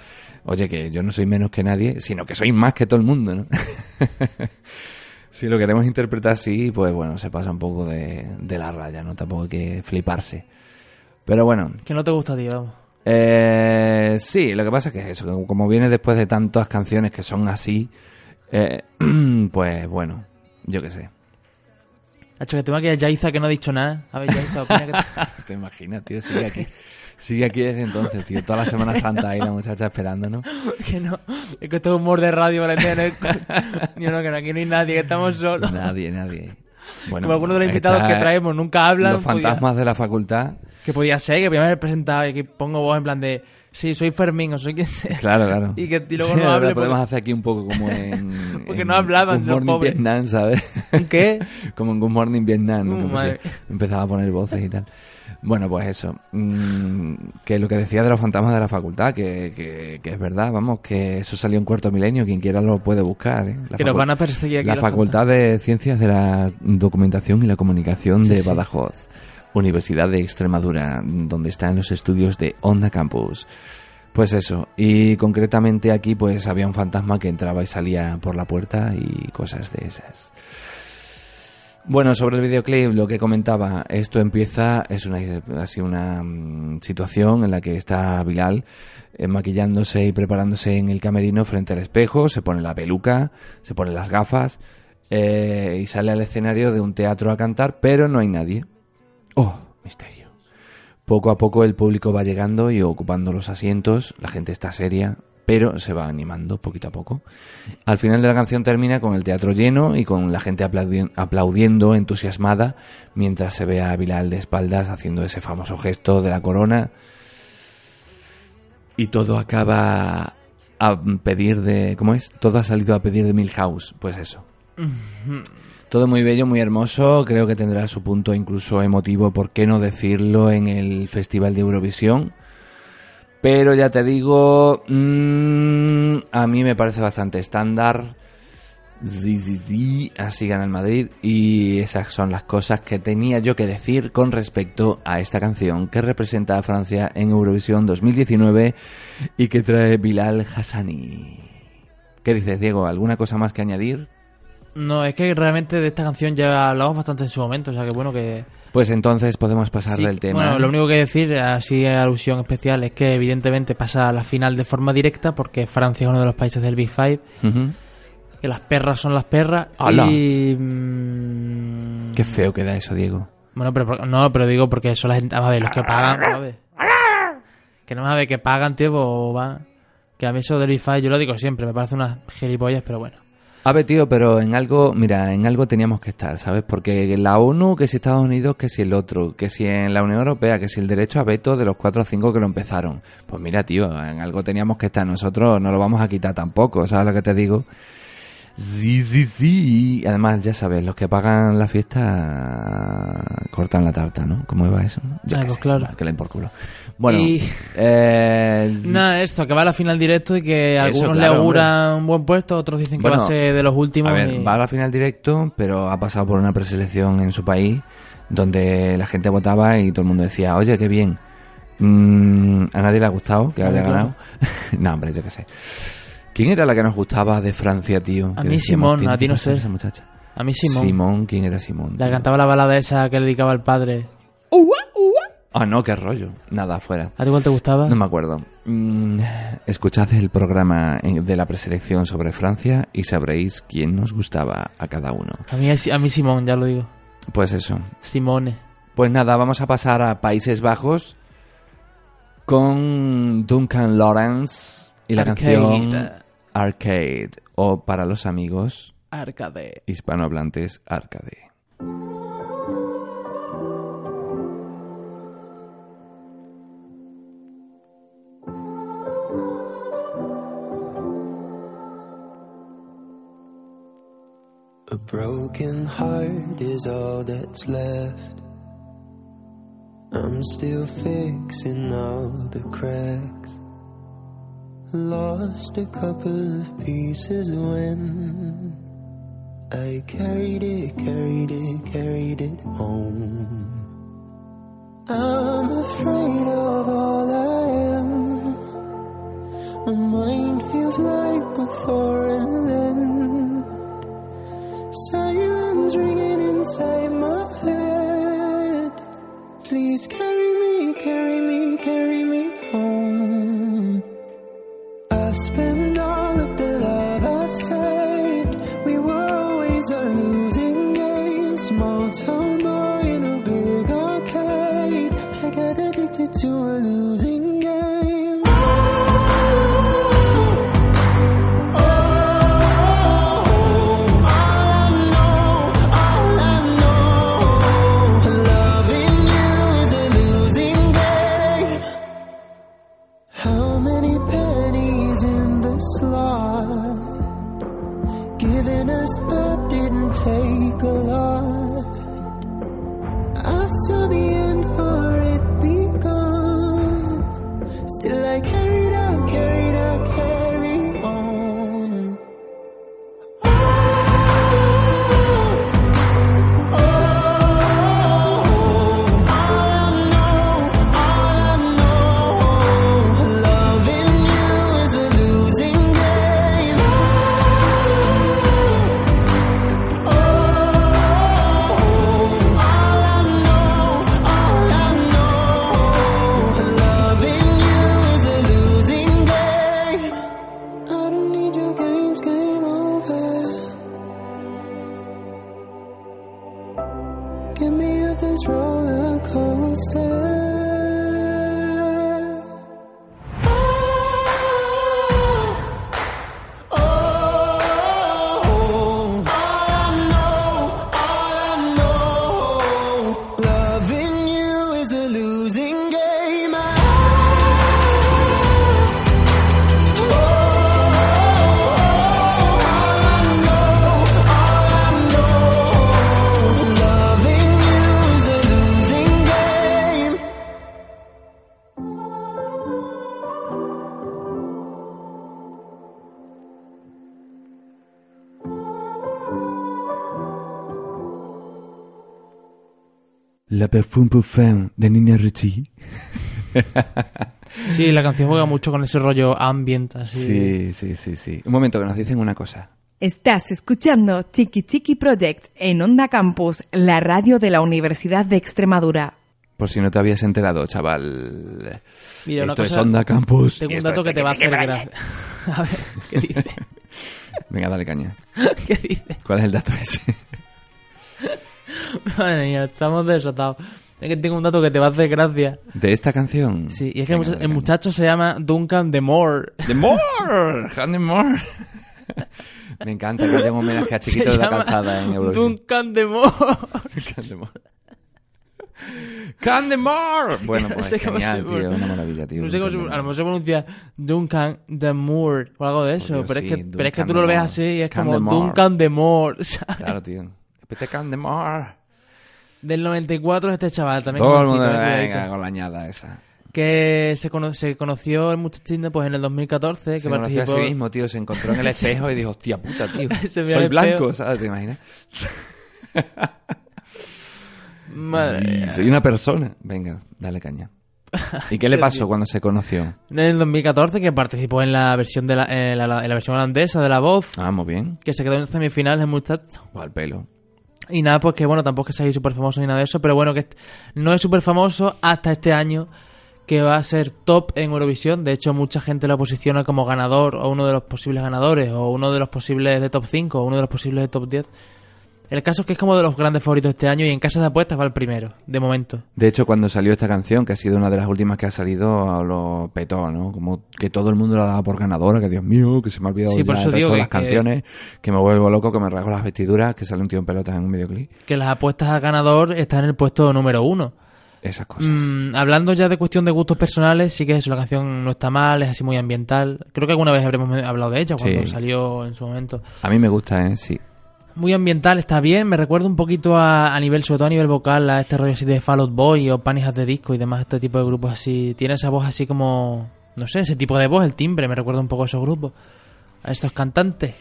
oye que yo no soy menos que nadie sino que soy más que todo el mundo no si lo queremos interpretar así pues bueno se pasa un poco de, de la raya no tampoco hay que fliparse. Pero bueno. Que no te gusta vamos. eh, sí, lo que pasa es que es eso, que como viene después de tantas canciones que son así, eh, pues bueno, yo qué sé. Hacho, que tengo aquí a Yaiza que no ha dicho nada. A ver, Yaiza, opina que te- ¿Te imaginas, tío? Sigue aquí. Sigue aquí desde entonces, tío. Toda la Semana Santa ahí la muchacha esperando, ¿no? que no. Es que esto es humor de radio, Valentina. Yo no, que no, aquí no hay nadie, que estamos solos. Nadie, nadie. Bueno, Como algunos de los invitados que traemos nunca hablan. Los podía- fantasmas de la facultad. que podía ser, que podía haber presentado y que pongo voz en plan de, sí, soy Fermín o soy quien sea. Claro, claro. Y que y luego Sí, no hable verdad, podemos porque- hacer aquí un poco como en. Porque en no hablaban Good los Morning pobres. Vietnam, ¿sabes? ¿Un qué? como en Good Morning Vietnam. Uh, madre. Empezaba a poner voces y tal. Bueno, pues eso. Mm, que lo que decía de los fantasmas de la facultad, que, que, que es verdad, vamos, que eso salió en cuarto milenio. Quien quiera lo puede buscar. ¿eh? La que nos van a perseguir aquí. la los Facultad de Ciencias de la Documentación y la Comunicación Sí, de sí. Universidad de Extremadura, donde están los estudios de Onda Campus. Pues eso, y concretamente aquí pues había un fantasma que entraba y salía por la puerta y cosas de esas. Bueno, sobre el videoclip, lo que comentaba, esto empieza, es una, así una mm, situación en la que está Bilal eh, maquillándose y preparándose en el camerino frente al espejo, se pone la peluca, se pone las gafas eh, y sale al escenario de un teatro a cantar, pero no hay nadie. Oh, misterio. Poco a poco el público va llegando y ocupando los asientos, la gente está seria, pero se va animando poquito a poco. Al final de la canción termina con el teatro lleno y con la gente aplaudi- aplaudiendo entusiasmada mientras se ve a Bilal de espaldas haciendo ese famoso gesto de la corona. Y todo acaba a pedir de... ¿Cómo es? Todo ha salido a pedir de Milhouse. Pues eso. Todo muy bello, muy hermoso. Creo que tendrá su punto incluso emotivo, ¿por qué no decirlo? En el Festival de Eurovisión. Pero ya te digo, mm, a mí me parece bastante estándar. Sí, sí, sí, así gana el Madrid. Y esas son las cosas que tenía yo que decir con respecto a esta canción que representa a Francia en Eurovisión 2019 y que trae Bilal Hassani. ¿Qué dices, Diego? ¿Alguna cosa más que añadir? No, es que realmente de esta canción ya hablamos bastante en su momento, o sea que bueno que... Pues entonces podemos pasar Sí, del tema. Bueno, lo único que decir, así alusión especial, es que evidentemente pasa a la final de forma directa porque Francia es uno de los países del Big Five, que las perras son las perras ¡Hala! y... mm, Qué feo queda eso, Diego. Bueno, pero no, pero digo porque son la gente, a ver, los que pagan. Que no me ver que pagan, tío, pues va. Que a mí eso del Big Five, yo lo digo siempre, me parece unas gilipollas, pero bueno. A ver, tío, pero en algo, mira, en algo teníamos que estar, ¿sabes? Porque la ONU, que si Estados Unidos, que si el otro, que si en la Unión Europea, que si el derecho a veto de los cuatro o cinco que lo empezaron. Pues mira, tío, en algo teníamos que estar. Nosotros no lo vamos a quitar tampoco, ¿sabes lo que te digo? Sí, sí, sí. Además, ya sabes, los que pagan la fiesta cortan la tarta, ¿no? ¿Cómo va eso? Yo Ah, pues sé, claro. que le den por culo. Bueno, Y- eh, Nada, esto, que va a la final directo y que Eso, algunos claro, le auguran un buen puesto, otros dicen que Bueno, va a ser de los últimos. A ver, y- va a la final directo, pero ha pasado por una preselección en su país donde la gente votaba y todo el mundo decía, oye, qué bien. Mm, a nadie le ha gustado que haya ganado. no, hombre, yo qué sé. ¿Quién era la que nos gustaba de Francia, tío? A mí decíamos, Simón, "Tiene a ti no sé". Esa muchacha. A mí Simón. Simón, ¿quién era Simón? La tío? cantaba la balada esa que le dedicaba al padre. Ah, no, qué rollo. Nada, fuera. ¿A ti cuál te gustaba? No me acuerdo. Mm, escuchad el programa en- de la preselección sobre Francia y sabréis quién nos gustaba a cada uno. A mí, a mí Simón, ya lo digo. Pues eso. Simone. Pues nada, vamos a pasar a Países Bajos con Duncan Lawrence y la Arcade. canción Arcade o para los amigos Arcade. hispanohablantes Arcade. A broken heart is all that's left. I'm still fixing all the cracks. Lost a couple of pieces when I carried it, carried it, carried it home. I'm afraid of all I am. My mind feels like a foreign land. Sirens ringing inside my head. Please carry me, carry me, carry me La Parfum Parfum de Nina Ricci. Sí, la canción juega mucho con ese rollo ambient, así. Sí, sí, sí, sí. Un momento que nos dicen una cosa. Estás escuchando Chiqui Chiqui Project en Onda Campus, la radio de la Universidad de Extremadura. Por si no te habías enterado, chaval. Mira, una Esto es cosa- Onda Campus. Tengo un dato es que te va a hacer gracia. A ver, ¿qué dice? Venga, dale caña. ¿Qué dice? ¿Cuál es el dato ese? Madre mía, estamos desatados. Es que tengo un dato que te va a hacer gracia. ¿De esta canción? Sí, y es que el, Venga, el muchacho se llama Duncan Demore. ¡The More! ¡Handy More! Me encanta que haya un homenaje a Chiquito Se de la Calzada en Eurovisión. Duncan Demore. Candemore. ¡Candemore! Bueno, pues No sé genial, tío. Una maravilla, tío. No sé cómo se, a lo mejor se pronuncia Duncan Demore o algo de eso, Dios, pero, sí, es que, pero es que Duncan tú lo ves así y es como Candemore. Duncan Demore. ¿sabes? Claro, tío. Vete Candemore. Del 94 es este chaval también. Todo el mundo, eh, venga, con la añada esa. Que se, cono- se conoció el muchachín pues en el 2014, Se que conoció a participó... sí mismo, tío. Se encontró en el espejo y dijo, hostia puta, tío. Soy blanco. ¿sabes? ¿Te imaginas? Madre mía. Soy una persona. Venga, dale caña. ¿Y qué le Sí, pasó cuando se conoció? En el 2014 que participó en la versión de la, en la, en la versión holandesa de La Voz, Ah, muy bien. que se quedó en semifinales el muchacho. Al pelo. Y nada, pues que bueno, tampoco es que sea súper famoso ni nada de eso, pero bueno, que no es súper famoso hasta este año que va a ser top en Eurovisión. De hecho, mucha gente lo posiciona como ganador o uno de los posibles ganadores o uno de los posibles de top 5 o uno de los posibles de top 10. El caso es que es como de los grandes favoritos este año y en casas de apuestas va el primero, de momento. De hecho, cuando salió esta canción, que ha sido una de las últimas que ha salido, lo petó, ¿no? Como que todo el mundo la daba por ganadora, que Dios mío, que se me ha olvidado Sí, por eso digo que- las canciones, que me vuelvo loco, que me rasgo las vestiduras, que sale un tío en pelotas en un videoclip. Que las apuestas a ganador están en el puesto número uno. Esas cosas. Mm, hablando ya de cuestión de gustos personales, sí que eso, la canción no está mal, es así muy ambiental. Creo que alguna vez habremos hablado de ella cuando Sí. salió en su momento. A mí me gusta, ¿eh? Sí. Muy ambiental, está bien. Me recuerda un poquito a, a nivel, sobre todo a nivel vocal, a este rollo así de Fall Out Boy o Panic at the Disco y demás, este tipo de grupos así. Tiene esa voz así como, no sé, ese tipo de voz, el timbre, me recuerda un poco a esos grupos, a estos cantantes.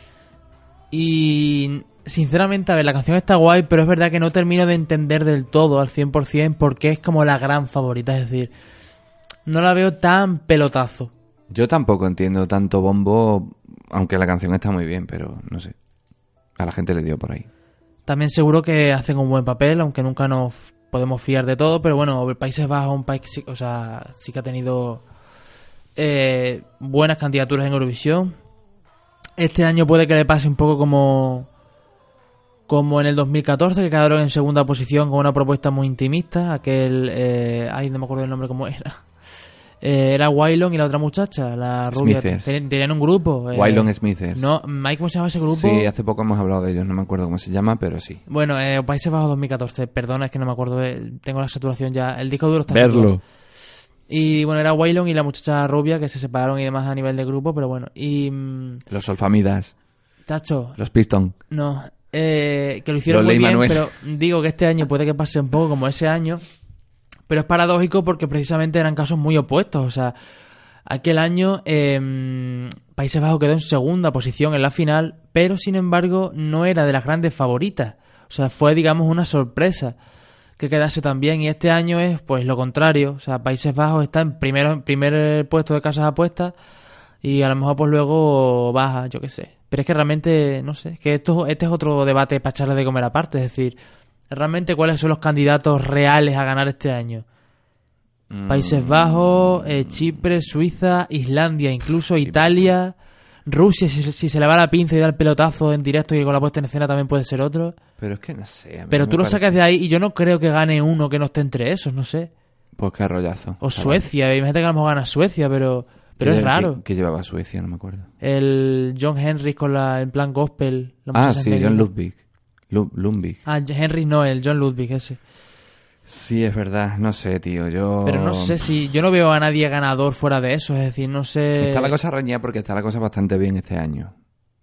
Y sinceramente, a ver, la canción está guay, pero es verdad que no termino de entender del todo al 100% porque es como la gran favorita, es decir, no la veo tan pelotazo. Yo tampoco entiendo tanto bombo, aunque la canción está muy bien, pero no sé. A la gente le dio por ahí. También seguro que hacen un buen papel, aunque nunca nos podemos fiar de todo, pero bueno, Países Bajos es un país que sí, o sea, sí que ha tenido eh, buenas candidaturas en Eurovisión. Este año puede que le pase un poco como como en el 2014, que quedaron en segunda posición con una propuesta muy intimista. Aquel, eh, ay, no me acuerdo el nombre cómo era. Eh, era Wylon y la otra muchacha, la rubia. Ten- Tenían un grupo. eh, Wylon Smithers. No, Mike, ¿cómo se llama ese grupo? Sí, hace poco hemos hablado de ellos, no me acuerdo cómo se llama, pero sí. Bueno, eh, Países Bajos 2014, perdona, es que no me acuerdo, de- tengo la saturación ya, el disco duro está saturado. Y bueno, era Waylon y la muchacha rubia que se separaron y demás a nivel de grupo, pero bueno. Y. mm, Los Solfamidas, Chacho, los Piston. no. eh, que lo hicieron Lo muy bien, Manuel. pero digo que este año puede que pase un poco como ese año, pero es paradójico porque precisamente eran casos muy opuestos, o sea, aquel año eh, Países Bajos quedó en segunda posición en la final, pero sin embargo no era de las grandes favoritas, o sea, fue digamos una sorpresa que quedase tan bien y este año es pues lo contrario, o sea, Países Bajos está en primero en primer puesto de casas apuestas y a lo mejor pues luego baja, yo qué sé. Pero es que realmente, no sé, que esto, este es otro debate para echarle de comer aparte, es decir, realmente cuáles son los candidatos reales a ganar este año. Mm, Países Bajos, eh, Chipre, Suiza, Islandia, incluso Italia, Rusia, si, se- si se le va la pinza y da el pelotazo en directo y con la puesta en escena también puede ser otro. Pero es que no sé. Pero tú lo parece- sacas de ahí y yo no creo que gane uno que no esté entre esos, no sé. Pues qué rollazo. O Suecia, imagínate que a lo mejor gana Suecia, pero, pero ¿Qué- es raro. qué- qué llevaba Suecia? No me acuerdo. El John Henry con la en plan gospel. la Ah, sí. John Ludwig. Lu- Lundvik. Ah, Henry no, el John Ludwig ese. Sí, es verdad. No sé, tío. Yo... Pero no sé si. Yo no veo a nadie ganador fuera de eso. Es decir, no sé. Está la cosa reñida porque está la cosa bastante bien este año.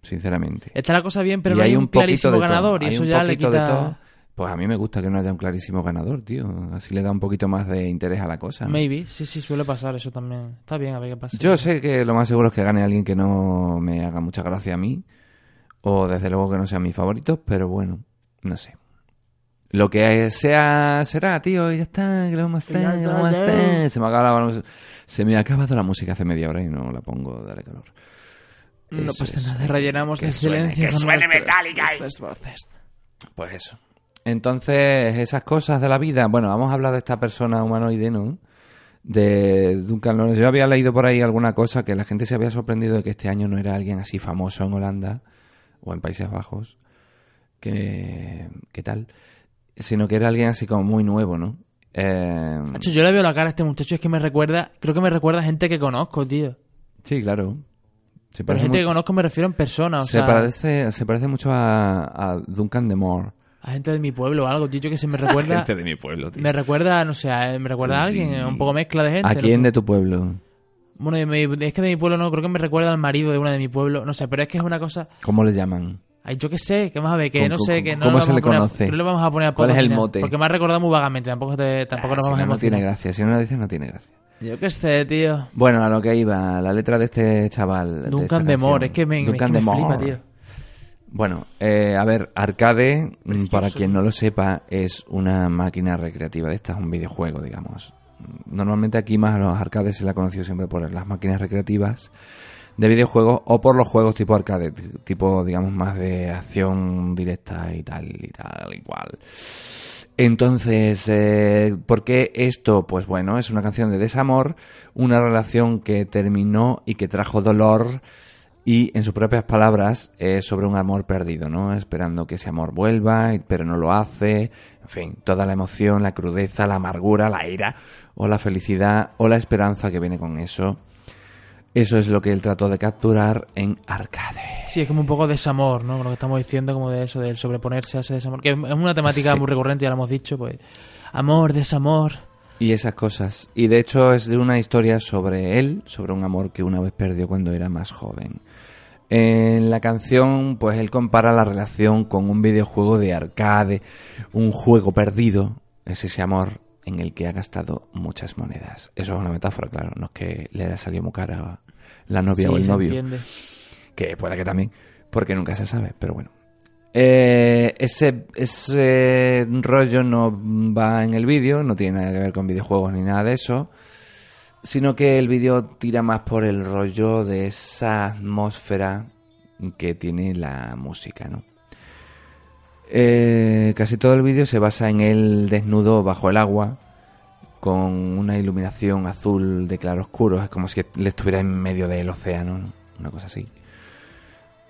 Sinceramente. Está la cosa bien, pero Y no hay, un poquito clarísimo ganador. Y hay eso un ya le quita. Pues a mí me gusta que no haya un clarísimo ganador, tío. Así le da un poquito más de interés a la cosa. ¿no? Maybe. Sí, sí, suele pasar eso también. Está bien, a ver qué pasa. Yo sé que lo más seguro es que gane alguien que no me haga mucha gracia a mí. O desde luego que no sean mis favoritos, pero bueno, no sé. Lo que sea será, tío, y ya está, que lo vamos a hacer, que lo vamos a hacer. Se me, acaba la, se me ha acabado la música hace media hora y no la pongo, dale calor. No Eso pasa nada. Rellenamos suene, silencio. que suene voces. Pues eso. Entonces, esas cosas de la vida. Bueno, vamos a hablar de esta persona humanoide, ¿no? De Duncan Lawrence. Yo había leído por ahí alguna cosa que la gente se había sorprendido de que este año no era alguien así famoso en Holanda o en Países Bajos. Que, ¿Qué tal? Sino que era alguien así como muy nuevo, ¿no? Eh, Macho, yo le veo la cara a este muchacho. Es que me recuerda. Creo que me recuerda a gente que conozco, tío. sí, claro. Se Pero gente que conozco me refiero en persona. O se sea, parece, se parece mucho a, a Duncan de Moore. a gente de mi pueblo o algo, tío. Que se me recuerda. Gente de mi pueblo, tío. Me recuerda, no sé, me recuerda a alguien, un poco mezcla de gente. ¿A no quién sé. de tu pueblo? Bueno, de mi- es que de mi pueblo no, creo que me recuerda al marido de una de mi pueblo, no sé, pero es que es una cosa... ¿Cómo le llaman? Ay, yo qué sé, que vamos a ver, que ¿Cómo- no sé, que no cómo se vamos le a poner a- conoce? que no le vamos a poner ¿Cuál es el mote? Porque me ha recordado muy vagamente, tampoco, te, tampoco nos Ah, vamos si a no, no tiene gracia. Si no lo dices, no tiene gracia. Yo qué sé, tío. Bueno, a lo que iba, la letra de este chaval. Duncan de canción. es que me, es Duncan que me flipa, Moore. tío. Bueno, eh, a ver, Arcade, para quien no lo sepa, es una máquina recreativa de estas, un videojuego, digamos. Normalmente aquí más a los arcades se le ha siempre por las máquinas recreativas de videojuegos o por los juegos tipo arcade, tipo, digamos, más de acción directa y tal y tal, igual. Entonces, eh, ¿por qué esto? Pues bueno, es una canción de desamor, una relación que terminó y que trajo dolor y, en sus propias palabras, es sobre un amor perdido, ¿no? Esperando que ese amor vuelva, pero no lo hace. En fin, toda la emoción, la crudeza, la amargura, la ira, o la felicidad, o la esperanza que viene con eso. Eso es lo que él trató de capturar en Arcade. Sí, es como un poco desamor, ¿no? Lo que estamos diciendo, como de eso, del sobreponerse a ese desamor. Que es una temática Sí. muy recurrente, ya lo hemos dicho, pues. Amor, desamor. Y esas cosas. Y de hecho es de una historia sobre él, sobre un amor que una vez perdió cuando era más joven. En la canción, pues él compara la relación con un videojuego de arcade, un juego perdido, es ese amor en el que ha gastado muchas monedas. Eso es una metáfora, claro, no es que le haya salido muy cara la novia Sí, o el se novio, entiende. que puede que también, porque nunca se sabe, pero bueno. Eh, ese, ese rollo no va en el vídeo, no tiene nada que ver con videojuegos ni nada de eso, sino que el vídeo tira más por el rollo de esa atmósfera que tiene la música, ¿no? Eh, casi todo el vídeo se basa en él desnudo bajo el agua, con una iluminación azul de claroscuro, es como si le estuviera en medio del océano, ¿no? una cosa así.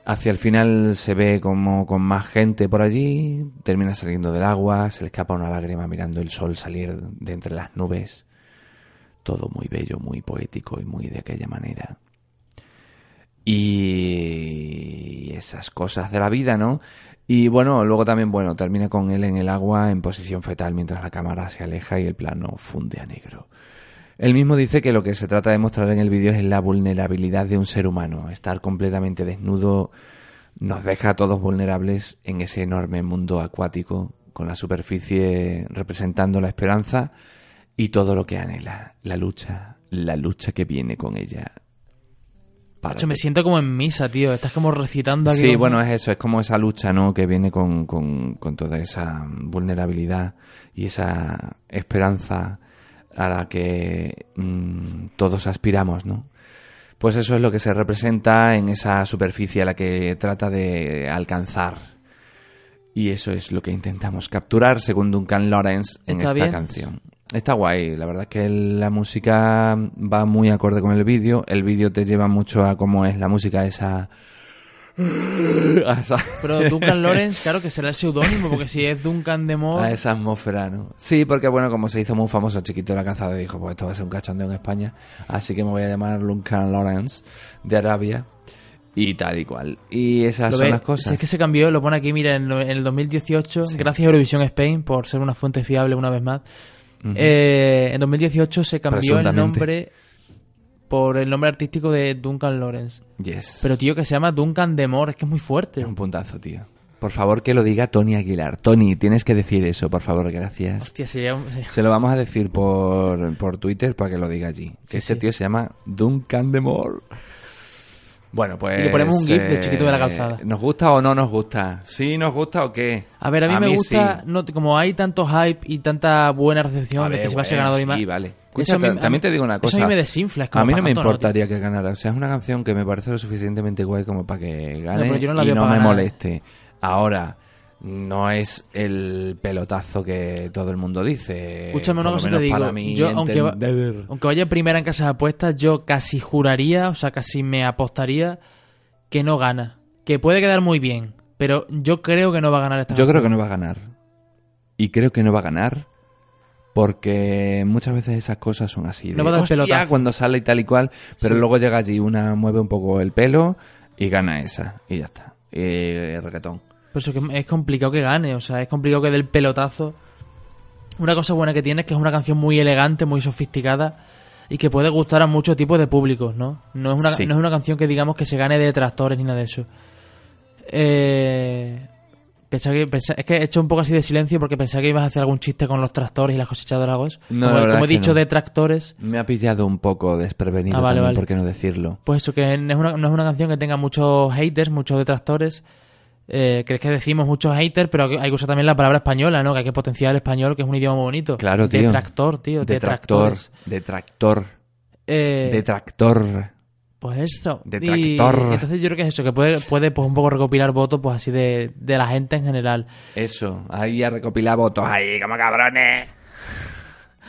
Hacia el final se ve como con más gente por allí, termina saliendo del agua, se le escapa una lágrima mirando el sol salir de entre las nubes. Todo muy bello, muy poético y muy de aquella manera. Y esas cosas de la vida, ¿no? Y bueno, luego también, bueno, termina con él en el agua en posición fetal mientras la cámara se aleja y el plano funde a negro. Él mismo dice que lo que se trata de mostrar en el vídeo es la vulnerabilidad de un ser humano, estar completamente desnudo nos deja a todos vulnerables en ese enorme mundo acuático, con la superficie representando la esperanza y todo lo que anhela, la lucha, la lucha que viene con ella. Para Macho, me siento como en misa, tío. Estás como recitando aquí. Sí, como- bueno, es eso, es como esa lucha, ¿no? Que viene con, con, con toda esa vulnerabilidad y esa esperanza a la que mm, todos aspiramos, ¿no? Pues eso es lo que se representa en esa superficie a la que trata de alcanzar. Y eso es lo que intentamos capturar, según Duncan Lawrence, en esta bien. canción. Está guay, la verdad es que la música va muy acorde con el vídeo. El vídeo te lleva mucho a cómo es la música esa Pero Duncan Lawrence, claro que será el seudónimo, porque si es Duncan de Moore... a esa atmósfera, ¿no? Sí, porque bueno, como se hizo muy famoso chiquito de la calzada, dijo, pues esto va a ser un cachondeo en España, así que me voy a llamar Duncan Lawrence de Arabia y tal y cual. Y esas son las cosas. si es que se cambió, lo pone aquí, mira, en, el 2018, gracias a Eurovisión Spain, por ser una fuente fiable una vez más, Eh, en 2018 se cambió el nombre por el nombre artístico de Duncan Lawrence. Yes. Pero tío, que se llama Duncan de Moore, es que es muy fuerte. Es un puntazo, tío. Por favor, que lo diga Tony Aguilar. Tony, tienes que decir eso, por favor, gracias. Hostia, Se lo vamos a decir por, por Twitter para que lo diga allí. Sí, Que sí. tío se llama Duncan Demore. Bueno, pues... Y le ponemos un gif de eh, chiquito de la calzada. ¿Nos gusta o no nos gusta? ¿Sí nos gusta o qué? A ver, a mí me gusta, sí. no, como hay tanto hype y tanta buena recepción A de ver, que se va a ser ganador y más. sí, vale. Escucha, a mí- ta- a mí- también te digo una cosa. Eso a mí me desinfla. A mí no me importaría que ganara. O sea, es una canción que me parece lo suficientemente guay como para que gane pero yo no la y veo no para me ganar. moleste. Ahora, no es el pelotazo que todo el mundo dice. Escúchame una cosa te digo. yo, aunque, va- aunque vaya primera en casa de apuestas, yo casi juraría, o sea, casi me apostaría que no gana. Que puede quedar muy bien, pero yo creo que no va a ganar esta Yo creo que no va a ganar. Y creo que no va a ganar porque muchas veces esas cosas son así. De, No va a dar pelotazo. cuando sale y tal y cual, pero Sí. luego llega allí una mueve un poco el pelo y gana esa y ya está. Y reggaetón. Por eso que es complicado que gane, o sea, es complicado que dé el pelotazo. Una cosa buena que tiene es que es una canción muy elegante, muy sofisticada y que puede gustar a muchos tipos de públicos, ¿no? No es una, Sí. no es una canción que digamos que se gane de detractores ni nada de eso. Eh, pensaba que, es que he hecho un poco así de silencio porque pensaba que ibas a hacer algún chiste con los tractores y las cosechadoras. No, como la como he dicho, no. detractores. Me ha pillado un poco desprevenido Ah, vale, también, vale. ¿por qué no decirlo? Pues eso, que no es una, no es una canción que tenga muchos haters, muchos detractores. Eh, que es que decimos muchos haters, pero hay que usar también la palabra española, ¿no? Que hay que potenciar el español, que es un idioma muy bonito. Claro, tío. Detractor, tío. Detractor, detractor, Eh, detractor. Pues eso. Detractor. Y, y entonces yo creo que es eso, que puede, puede pues un poco recopilar votos pues así de, de la gente en general. Eso, ahí a recopilar votos, ahí, como cabrones.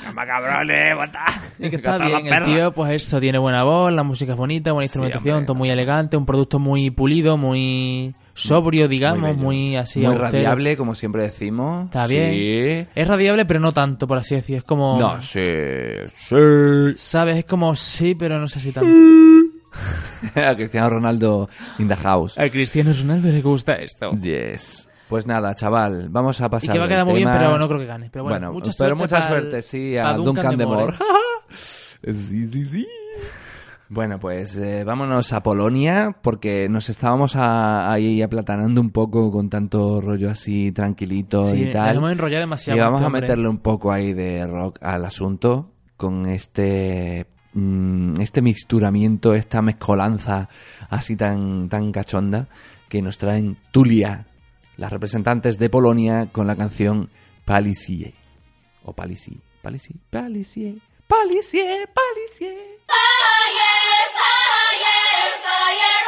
Como cabrones, vota. Y que está bien, el tío pues eso, tiene buena voz, la música es bonita, buena Sí, instrumentación, hombre. todo muy elegante, un producto muy pulido, muy sobrio, digamos, muy, bello. así Muy austero. radiable, como siempre decimos. Está Sí. bien. Es radiable, pero no tanto, por así decir. Es como... No, sí, sí. ¿Sabes? Es como sí, pero no sé si tanto. A Cristiano Ronaldo in the house. A Cristiano Ronaldo le gusta esto. Yes. Pues nada, chaval, vamos a Y pasar. que va a quedar muy bien, tema. pero no creo que gane. Pero bueno, Bueno, mucha pero suerte mucha pa'l- suerte, sí, a pa' Duncan, de Moore. ¿eh? sí, sí, sí. Bueno, pues eh, vámonos a Polonia porque nos estábamos a- ahí aplatanando un poco con tanto rollo así tranquilito Sí, y tal. hemos enrollado demasiado Y vamos a meterle un poco ahí de rock al asunto con este mm, este mixturamiento, esta mezcolanza así tan tan cachonda que nos traen Tulia, las representantes de Polonia con la canción Palisie o Palisi, Palisi, Palisie, Palisie, Palisie. Sitting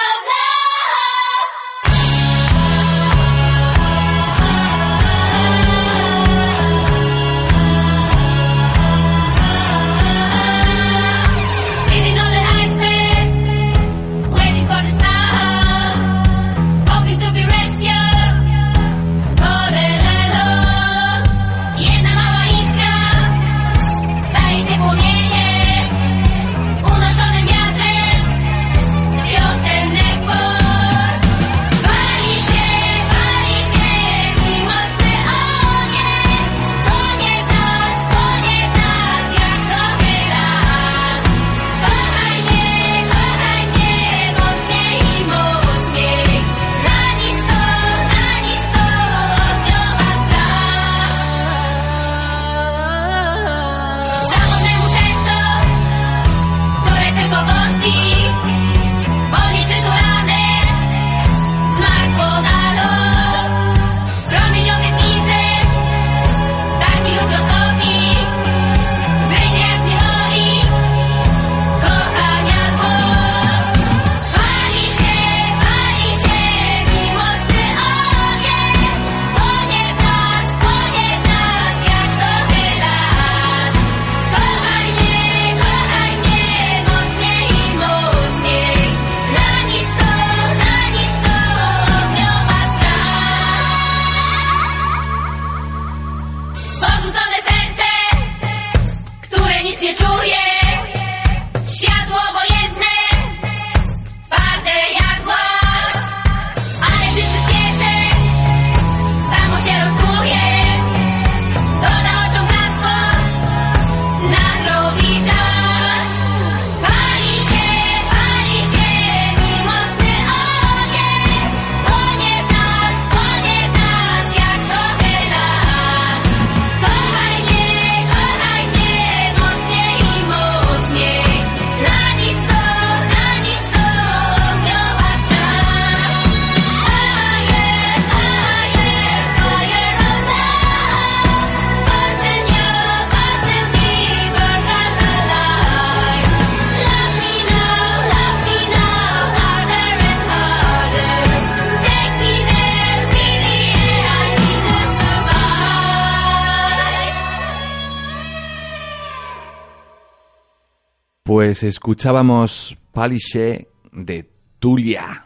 Escuchábamos Paliche de Tulia,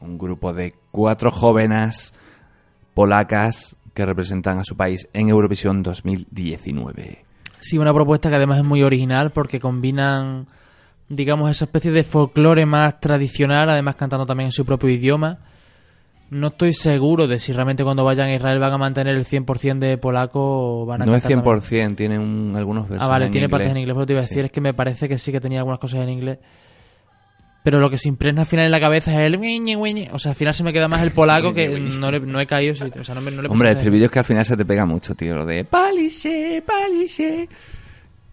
un grupo de cuatro jóvenes polacas que representan a su país en Eurovisión 2019. Sí, una propuesta que además es muy original porque combinan, digamos, esa especie de folclore más tradicional, además cantando también en su propio idioma. No estoy seguro de si realmente cuando vayan a Israel van a mantener el 100% de polaco o van a No es cantar también. 100%, tiene un- algunos versos Ah, vale, en tiene partes en inglés, pero te iba a Sí. decir es que me parece que sí que tenía algunas cosas en inglés. Pero lo que se impregna al final en la cabeza es el... O sea, al final se me queda más el polaco que no, le- no he caído. O sea, no, me- no le Hombre, el estribillo es que al final se te pega mucho, tío, lo de Paliche, Paliche.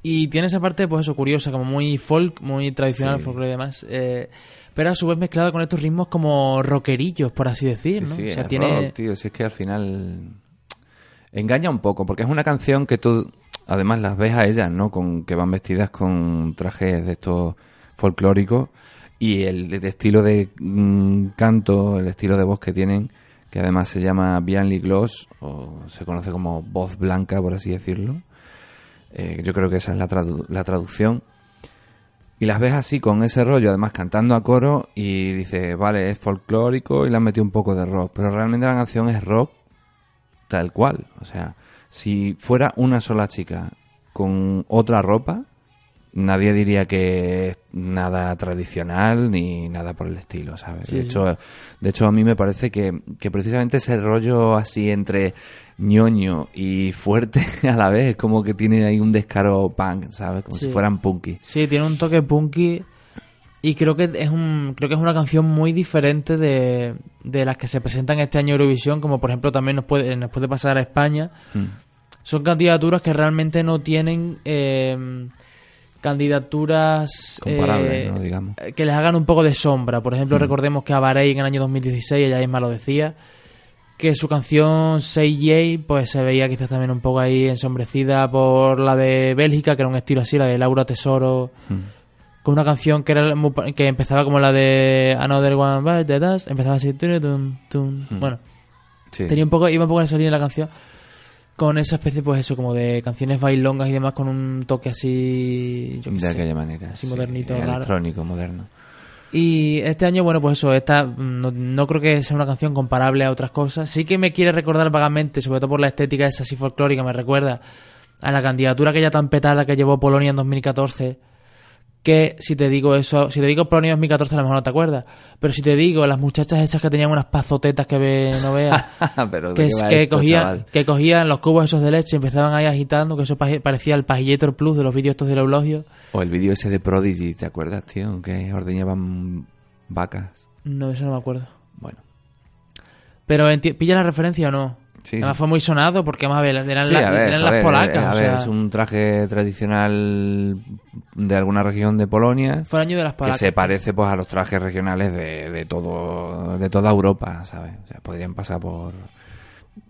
Y tiene esa parte, pues eso, curiosa, como muy folk, muy tradicional, Sí. folclore y demás. eh, pero a su vez mezclado con estos ritmos como rockerillos, por así decir, ¿no? sí, o sea, es tiene... rock, tío. Si es que al final engaña un poco, porque es una canción que tú, además las ves a ellas, ¿no? Con que van vestidas con trajes de estos folclóricos y el, el estilo de mm, canto, el estilo de voz que tienen, que además se llama Bianli Gloss o se conoce como voz blanca, por así decirlo. Eh, yo creo que esa es la, tradu- la traducción. Y las ves así con ese rollo, además cantando a coro y dices, vale, es folclórico y le han metido un poco de rock, pero realmente la canción es rock tal cual. O sea, si fuera una sola chica con otra ropa, nadie diría que es nada tradicional ni nada por el estilo, ¿sabes? Sí, de, sí. hecho, de hecho, a mí me parece que, que precisamente ese rollo así entre ñoño y fuerte a la vez es como que tiene ahí un descaro punk, ¿sabes? Como Sí. si fueran punky. Sí, tiene un toque punky y creo que es un creo que es una canción muy diferente de, de las que se presentan este año Eurovisión, como por ejemplo también nos puede nos puede pasar a España. Mm. Son candidaturas que realmente no tienen eh, candidaturas eh, ¿no? Digamos. que les hagan un poco de sombra. Por ejemplo, Mm. recordemos que a Bahrein en el año 2016, ella misma lo decía, que su canción Say Yay pues se veía quizás también un poco ahí ensombrecida por la de Bélgica, que era un estilo así, la de Laura Tesoro, Mm. con una canción que era muy que empezaba como la de Another One Bite the Dust, empezaba así tun, tun. Mm. bueno, Sí. tenía un poco iba un poco en esa línea la canción con esa especie pues eso como de canciones bailongas y demás con un toque así yo de sé, aquella manera. así sí, modernito raro. Electrónico, moderno. Y este año, bueno, pues eso, esta no, no creo que sea una canción comparable a otras cosas. Sí que me quiere recordar vagamente, sobre todo por la estética esa así folclórica, me recuerda a la candidatura aquella tan petada que llevó Polonia en 2014. Que si te digo eso, si te digo Polonia 2014 a lo mejor no te acuerdas. Pero si te digo las muchachas esas que tenían unas pazotetas que ve, no veas, Pero ¿de que, que, esto, cogían, que cogían los cubos esos de leche y empezaban ahí agitando, que eso parecía el Pagillator Plus de los vídeos estos del eulogio. O el vídeo ese de Prodigy, ¿te acuerdas, tío? Que ordeñaban vacas. No, eso no me acuerdo. Bueno. Pero ¿pilla la referencia o no? Sí, Además fue muy sonado porque, a ver, eran, Sí, la- a ver, eran joder, las polacas. a o ver, sea, es un traje tradicional de alguna región de Polonia Fue el año de las que polacas. se parece pues a los trajes regionales de, de todo de toda Europa, ¿sabes? O sea, podrían pasar por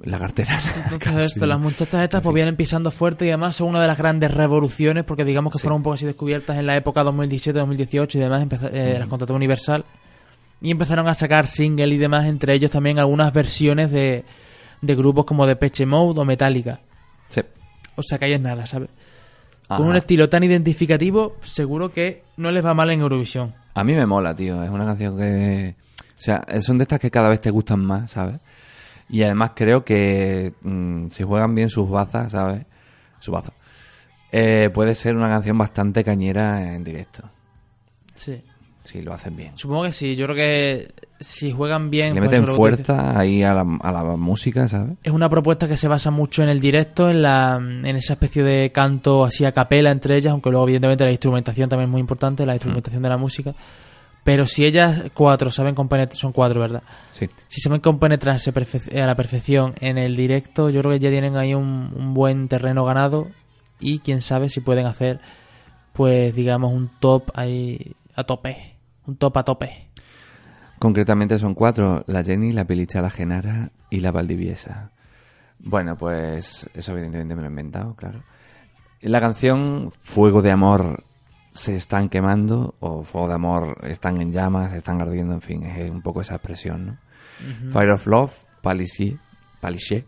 la cartera. Entonces esto, las muchachas estas pues vienen pisando fuerte y además son una de las grandes revoluciones porque digamos que fueron un poco así descubiertas en la época 2017-2018 y demás, eh, las contrató Universal y empezaron a sacar single y demás, entre ellos también algunas versiones de, de grupos como Depeche Mode o Metallica. Sí. O sea que ahí es nada, ¿sabes? Ajá. Con un estilo tan identificativo, seguro que no les va mal en Eurovisión. A mí me mola, tío. Es una canción que. O sea, son de estas que cada vez te gustan más, ¿sabes? Y además creo que mm, si juegan bien sus bazas, ¿sabes? Su baza. eh, puede ser una canción bastante cañera en directo. Sí. Si lo hacen bien. Supongo que sí. Yo creo que si juegan bien... Si le pues meten fuerza ahí a la, a la música, ¿sabes? Es una propuesta que se basa mucho en el directo, en la en esa especie de canto así a capela entre ellas, aunque luego evidentemente la instrumentación también es muy importante, la instrumentación de la música. Pero si ellas cuatro saben compenetrar, son cuatro, ¿verdad? Sí. Si saben compenetrarse a la perfección en el directo, yo creo que ya tienen ahí un, un buen terreno ganado y quién sabe si pueden hacer, pues digamos, un top ahí a tope, un top a tope. Concretamente son cuatro, la Jenny, la Pelicha, la Genara y la Valdiviesa. Bueno, pues eso evidentemente me lo he inventado, claro. La canción Fuego de Amor se están quemando o Fuego de Amor están en llamas, están ardiendo, en fin, es un poco esa expresión, ¿no? Fire of Love, Paliché,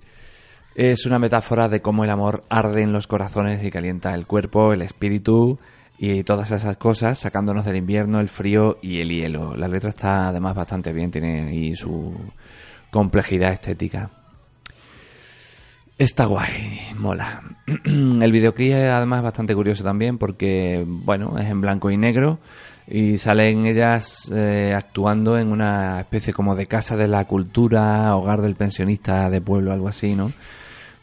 es una metáfora de cómo el amor arde en los corazones y calienta el cuerpo, el espíritu y todas esas cosas, sacándonos del invierno, el frío y el hielo. La letra está además bastante bien, tiene ahí su complejidad estética. Está guay, mola. El videoclip es además bastante curioso también porque, bueno, es en blanco y negro y salen ellas eh, actuando en una especie como de casa de la cultura, hogar del pensionista de pueblo, algo así, ¿no?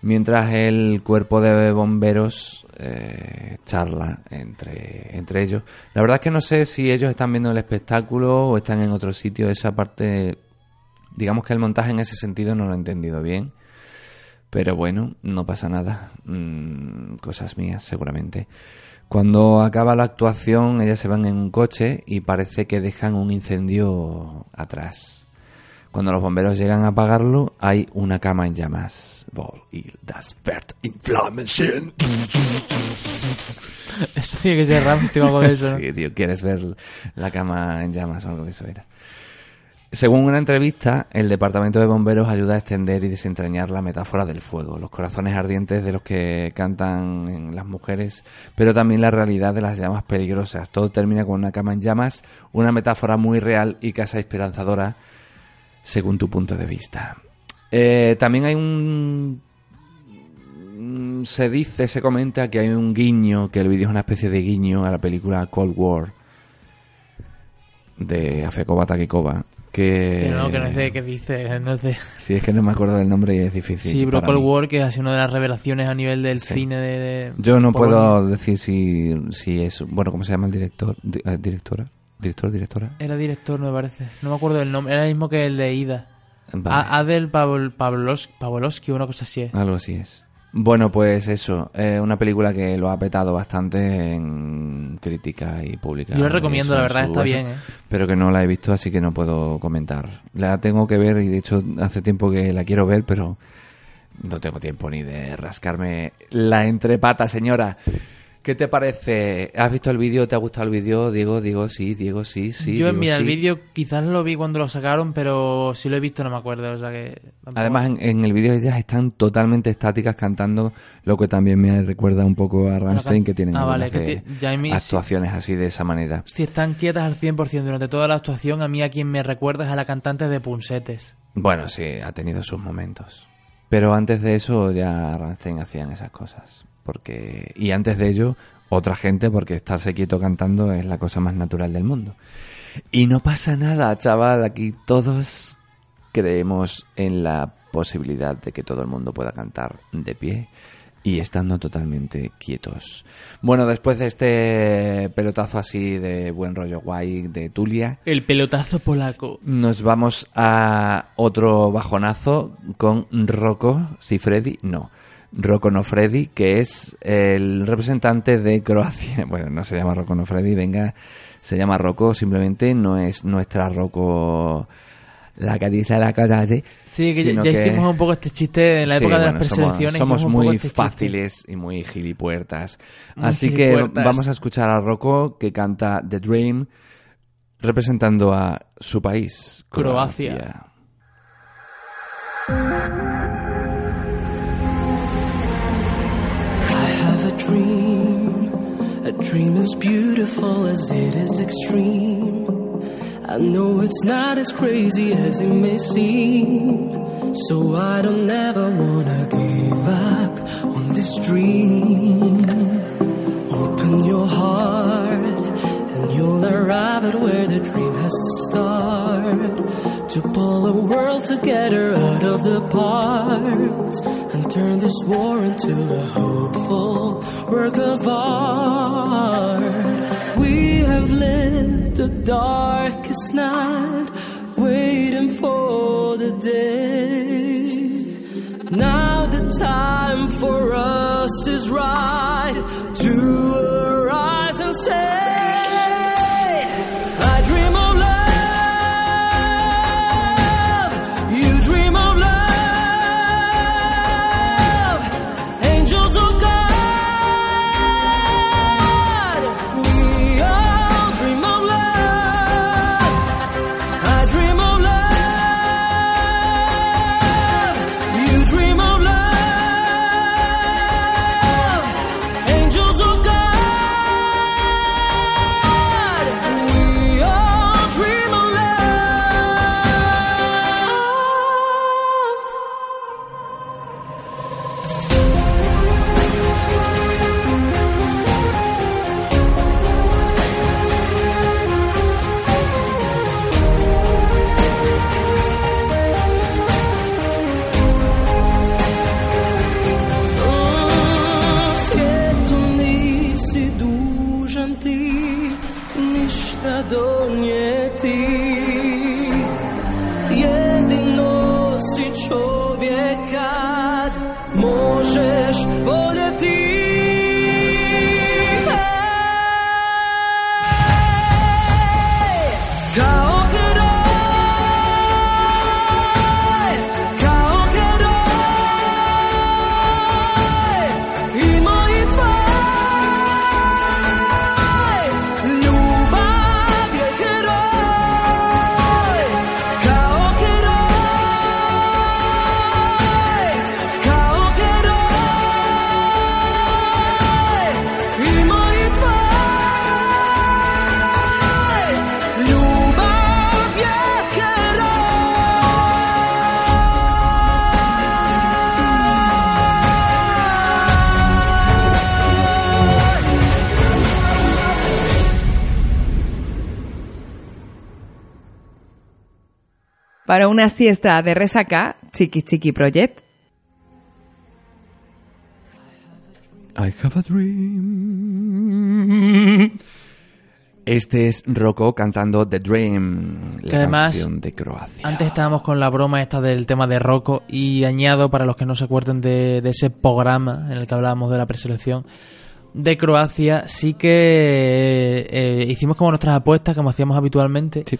Mientras el cuerpo de bomberos eh, charla entre, entre ellos. La verdad es que no sé si ellos están viendo el espectáculo o están en otro sitio. Esa parte, digamos que el montaje en ese sentido no lo he entendido bien. Pero bueno, no pasa nada. Mm, cosas mías, seguramente. Cuando acaba la actuación, ellas se van en un coche y parece que dejan un incendio atrás. Cuando los bomberos llegan a apagarlo, hay una cama en llamas. Vol y das Bert in Flammen sind. Eso tiene que ser Rammstein o algo de eso. Sí, tío, quieres ver la cama en llamas o algo de eso era. Según una entrevista, el Departamento de Bomberos ayuda a extender y desentrañar la metáfora del fuego, los corazones ardientes de los que cantan las mujeres, pero también la realidad de las llamas peligrosas. Todo termina con una cama en llamas, una metáfora muy real y casi esperanzadora, según tu punto de vista. Eh, también hay un Mm, se dice, se comenta que hay un guiño, que el vídeo es una especie de guiño a la película Cold War de Afekoba Takikoba. Que, no, que no es de que dice, no es de... Sí, es que no me acuerdo del nombre y es difícil. Sí, pero Cold. War, que ha sido una de las revelaciones a nivel del Sí. cine de... de- Yo no puedo decir si, si es. Bueno, ¿cómo se llama el director? Di- eh, ¿Directora? ¿Director, directora? Era director, me parece. No me acuerdo del nombre. Era el mismo que el de Ida. Vale. Adel Pavol, Pavlos, Pavlovsky, una cosa así es. Algo así es. Bueno, pues eso, eh, una película que lo ha petado bastante en crítica y pública. Yo la recomiendo, la verdad, está eso, bien, ¿eh? Pero que no la he visto, así que no puedo comentar. La tengo que ver y de hecho hace tiempo que la quiero ver, pero no tengo tiempo ni de rascarme la entrepata, señora. ¿Qué te parece? ¿Has visto el vídeo? ¿Te ha gustado el vídeo? Diego, Diego, sí, Diego, sí, sí. Yo, Diego, mira, el vídeo quizás lo vi cuando lo sacaron, pero si lo he visto no me acuerdo, o sea que... tampoco- Además, en, en el vídeo ellas están totalmente estáticas cantando, lo que también me recuerda un poco a Rammstein, que tienen Ah, vale, que de- sí- actuaciones así de esa manera. Si están quietas al 100% durante toda la actuación, a mí a quien me recuerda es a la cantante de Punsetes. Bueno, sí, ha tenido sus momentos. Pero antes de eso ya Rammstein hacían esas cosas. Porque Y antes de ello, otra gente, porque estarse quieto cantando es la cosa más natural del mundo. Y no pasa nada, chaval, aquí todos creemos en la posibilidad de que todo el mundo pueda cantar de pie y estando totalmente quietos. Bueno, después de este pelotazo así de buen rollo guay de Tulia, El pelotazo polaco. nos vamos a otro bajonazo con Rocco Sifredi, no, Rocco no Freddy, que es el representante de Croacia. Bueno, no se llama Rocco no Freddy, venga, se llama Rocco, simplemente no es nuestra Rocco la que dice la calle. Sí, que ya, sino ya que- hicimos un poco este chiste en la Sí, época de bueno, las preselecciones. Somos, muy este chiste. fáciles y muy gilipuertas. Muy Así gilipuertas. que vamos a escuchar a Rocco que canta The Dream representando a su país, Croacia. Croacia. Dream. A dream as beautiful as it is extreme. I know it's not as crazy as it may seem. So I don't ever wanna give up on this dream. Open your heart and you'll arrive at where the dream has to start. To pull a world together out of the parts and turn this war into a hopeful work of art. We have lived the darkest night waiting for the day. Now the time for us is right to arise and say, Para una siesta de resaca, Chiqui Chiqui Project. I have a dream. Este es Rocco cantando The Dream, Que la además- canción de Croacia. Antes estábamos con la broma esta del tema de Rocco y añado para los que no se acuerden de, de ese programa en el que hablábamos de la preselección de Croacia, sí que eh, hicimos como nuestras apuestas como hacíamos habitualmente. Sí.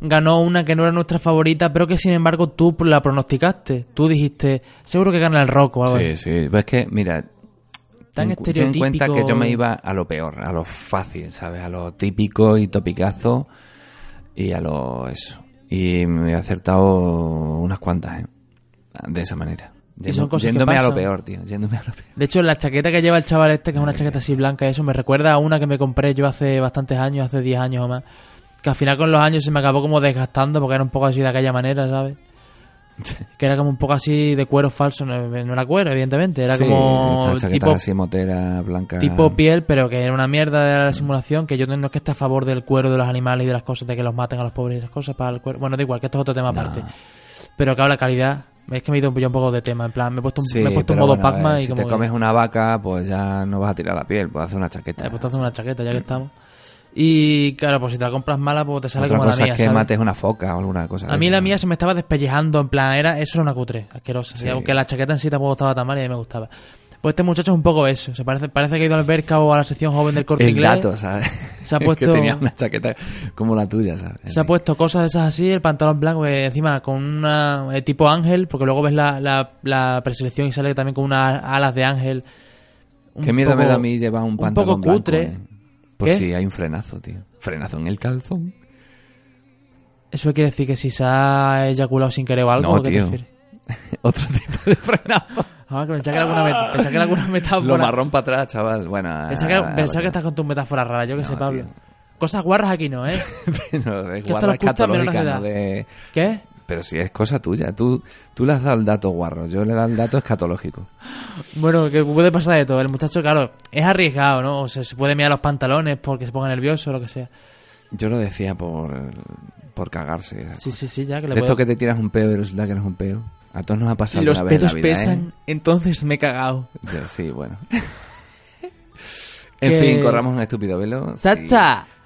Ganó una que no era nuestra favorita, pero que sin embargo tú la pronosticaste. Tú dijiste, seguro que gana el Rocco o algo Sí, así. sí. Pues es que, mira, Tan ten, ten en cuenta que yo me iba a lo peor, a lo fácil, ¿sabes? A lo típico y topicazo y a lo eso. Y me he acertado unas cuantas, ¿eh? De esa manera. Y son cosas que yéndome a lo peor, tío. Yéndome a lo peor. De hecho, la chaqueta que lleva el chaval este, que es una chaqueta así blanca, eso me recuerda a una que me compré yo hace bastantes años, hace 10 años o más. Que al final con los años se me acabó como desgastando porque era un poco así de aquella manera, ¿sabes? Que era como un poco así de cuero falso, no, no era cuero, evidentemente, era Sí, como tipo, así motera, blanca. tipo piel, pero que era una mierda de la simulación, que yo no es que esté a favor del cuero de los animales y de las cosas, de que los maten a los pobres y esas cosas para el cuero. Bueno, da igual, que esto es otro tema No. aparte. Pero claro, la calidad, es que me he ido un, poco de tema, en plan, me he puesto un, Sí, me he puesto un modo bueno, Pac-Man y si como te que- comes una vaca, pues ya no vas a tirar la piel, puedes hacer una chaqueta. Eh, pues te haces una chaqueta ya que estamos. Y claro, pues si te la compras mala, pues te sale Otra como la cosa mía. es que ¿sabes? mates una foca o alguna cosa. A mí la mía se me estaba despellejando, en plan, era eso era una cutre, asquerosa. Sí. Y aunque la chaqueta en sí tampoco estaba tan mal y a mí me gustaba. Pues este muchacho es un poco eso. Se parece, parece que ha ido al Berca o a la sección joven del corte El inglés. dato, ¿sabes? Se ha Es puesto- que tenía una chaqueta como la tuya, ¿sabes? Se ha puesto cosas de esas así, el pantalón blanco, eh, encima con una eh, tipo ángel, porque luego ves la, la, la preselección y sale también con unas alas de ángel. Un Qué miedo me poco- da a mí llevar un pantalón poco blanco, cutre. eh. Pues ¿Qué? sí, hay un frenazo, tío. Frenazo en el calzón. Eso quiere decir que si se ha eyaculado sin querer o algo, No, ¿o qué tío. Otro tipo de frenazo. Ah, que pensaba que era alguna, met- pensaba que era alguna metáfora. Lo marrón para atrás, chaval. Bueno, Pensaba que, pensaba que estás con tus metáforas raras, yo que No, sé, Pablo. tío. Cosas guarras aquí no, ¿eh? Pero es Que esto guarra lo escucha menores de escatológica, edad. no de... ¿Qué? Pero si es cosa tuya. Tú, tú le has dado el dato guarro. Yo le he dado el dato escatológico. Bueno, que puede pasar de todo. El muchacho, claro, es arriesgado, ¿no? O sea, se puede mirar los pantalones porque se ponga nervioso o lo que sea. Yo lo decía por, por cagarse. Sí, sí, sí, ya que le De puedo... esto que te tiras un peo y resulta que no es un peo. A todos nos ha pasado Y los vez en pedos la vida, pesan, ¿eh? entonces me he cagado. Ya, sí, bueno. en Que- fin, corramos un estúpido velo. sí.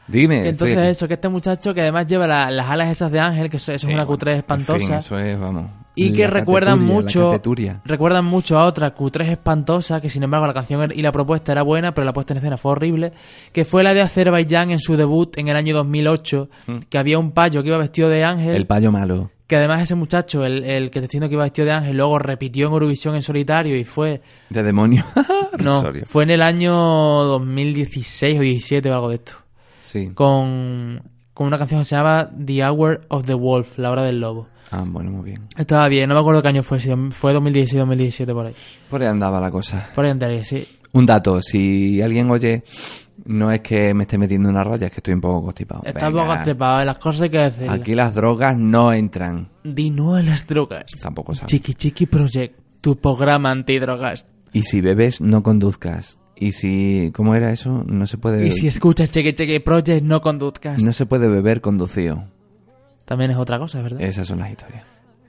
Dime. Entonces eso, que este muchacho que además lleva la- las alas esas de ángel, que eso, eso Sí, es una bueno, cutre en espantosa. fin, eso es, vamos. Y que recuerdan mucho recuerdan mucho a otra Q3 espantosa que sin embargo la canción y la propuesta era buena pero la puesta en escena fue horrible que fue la de Azerbaiyán en su debut en el año 2008 que había un payo que iba vestido de ángel Mm. El payo malo. que además ese muchacho el, el que te estoy diciendo que iba vestido de ángel luego repitió en Eurovisión en solitario y fue De demonio. no fue en el año 2016 o 17 o algo de esto Sí. con, con una canción que se llama The Hour of the Wolf la hora del lobo Ah, bueno, muy bien. estaba bien no me acuerdo qué año fue si fue 2016 2017 por ahí Por ahí andaba la cosa. por ahí andaría sí Un dato, si alguien oye, no es que me esté metiendo una raya, es que estoy un poco constipado. Está Venga. poco trepado, las cosas hay que decir. Aquí las drogas no entran. Di no a las drogas. Tampoco sabes. Chiqui Chiqui Project, tu programa antidrogas. Y si bebes, no conduzcas. Y si, ¿cómo era eso? No se puede, Y si escuchas Chiqui Chiqui Project, no conduzcas. no se puede beber conducido. También es otra cosa, ¿verdad? Esas son las historias.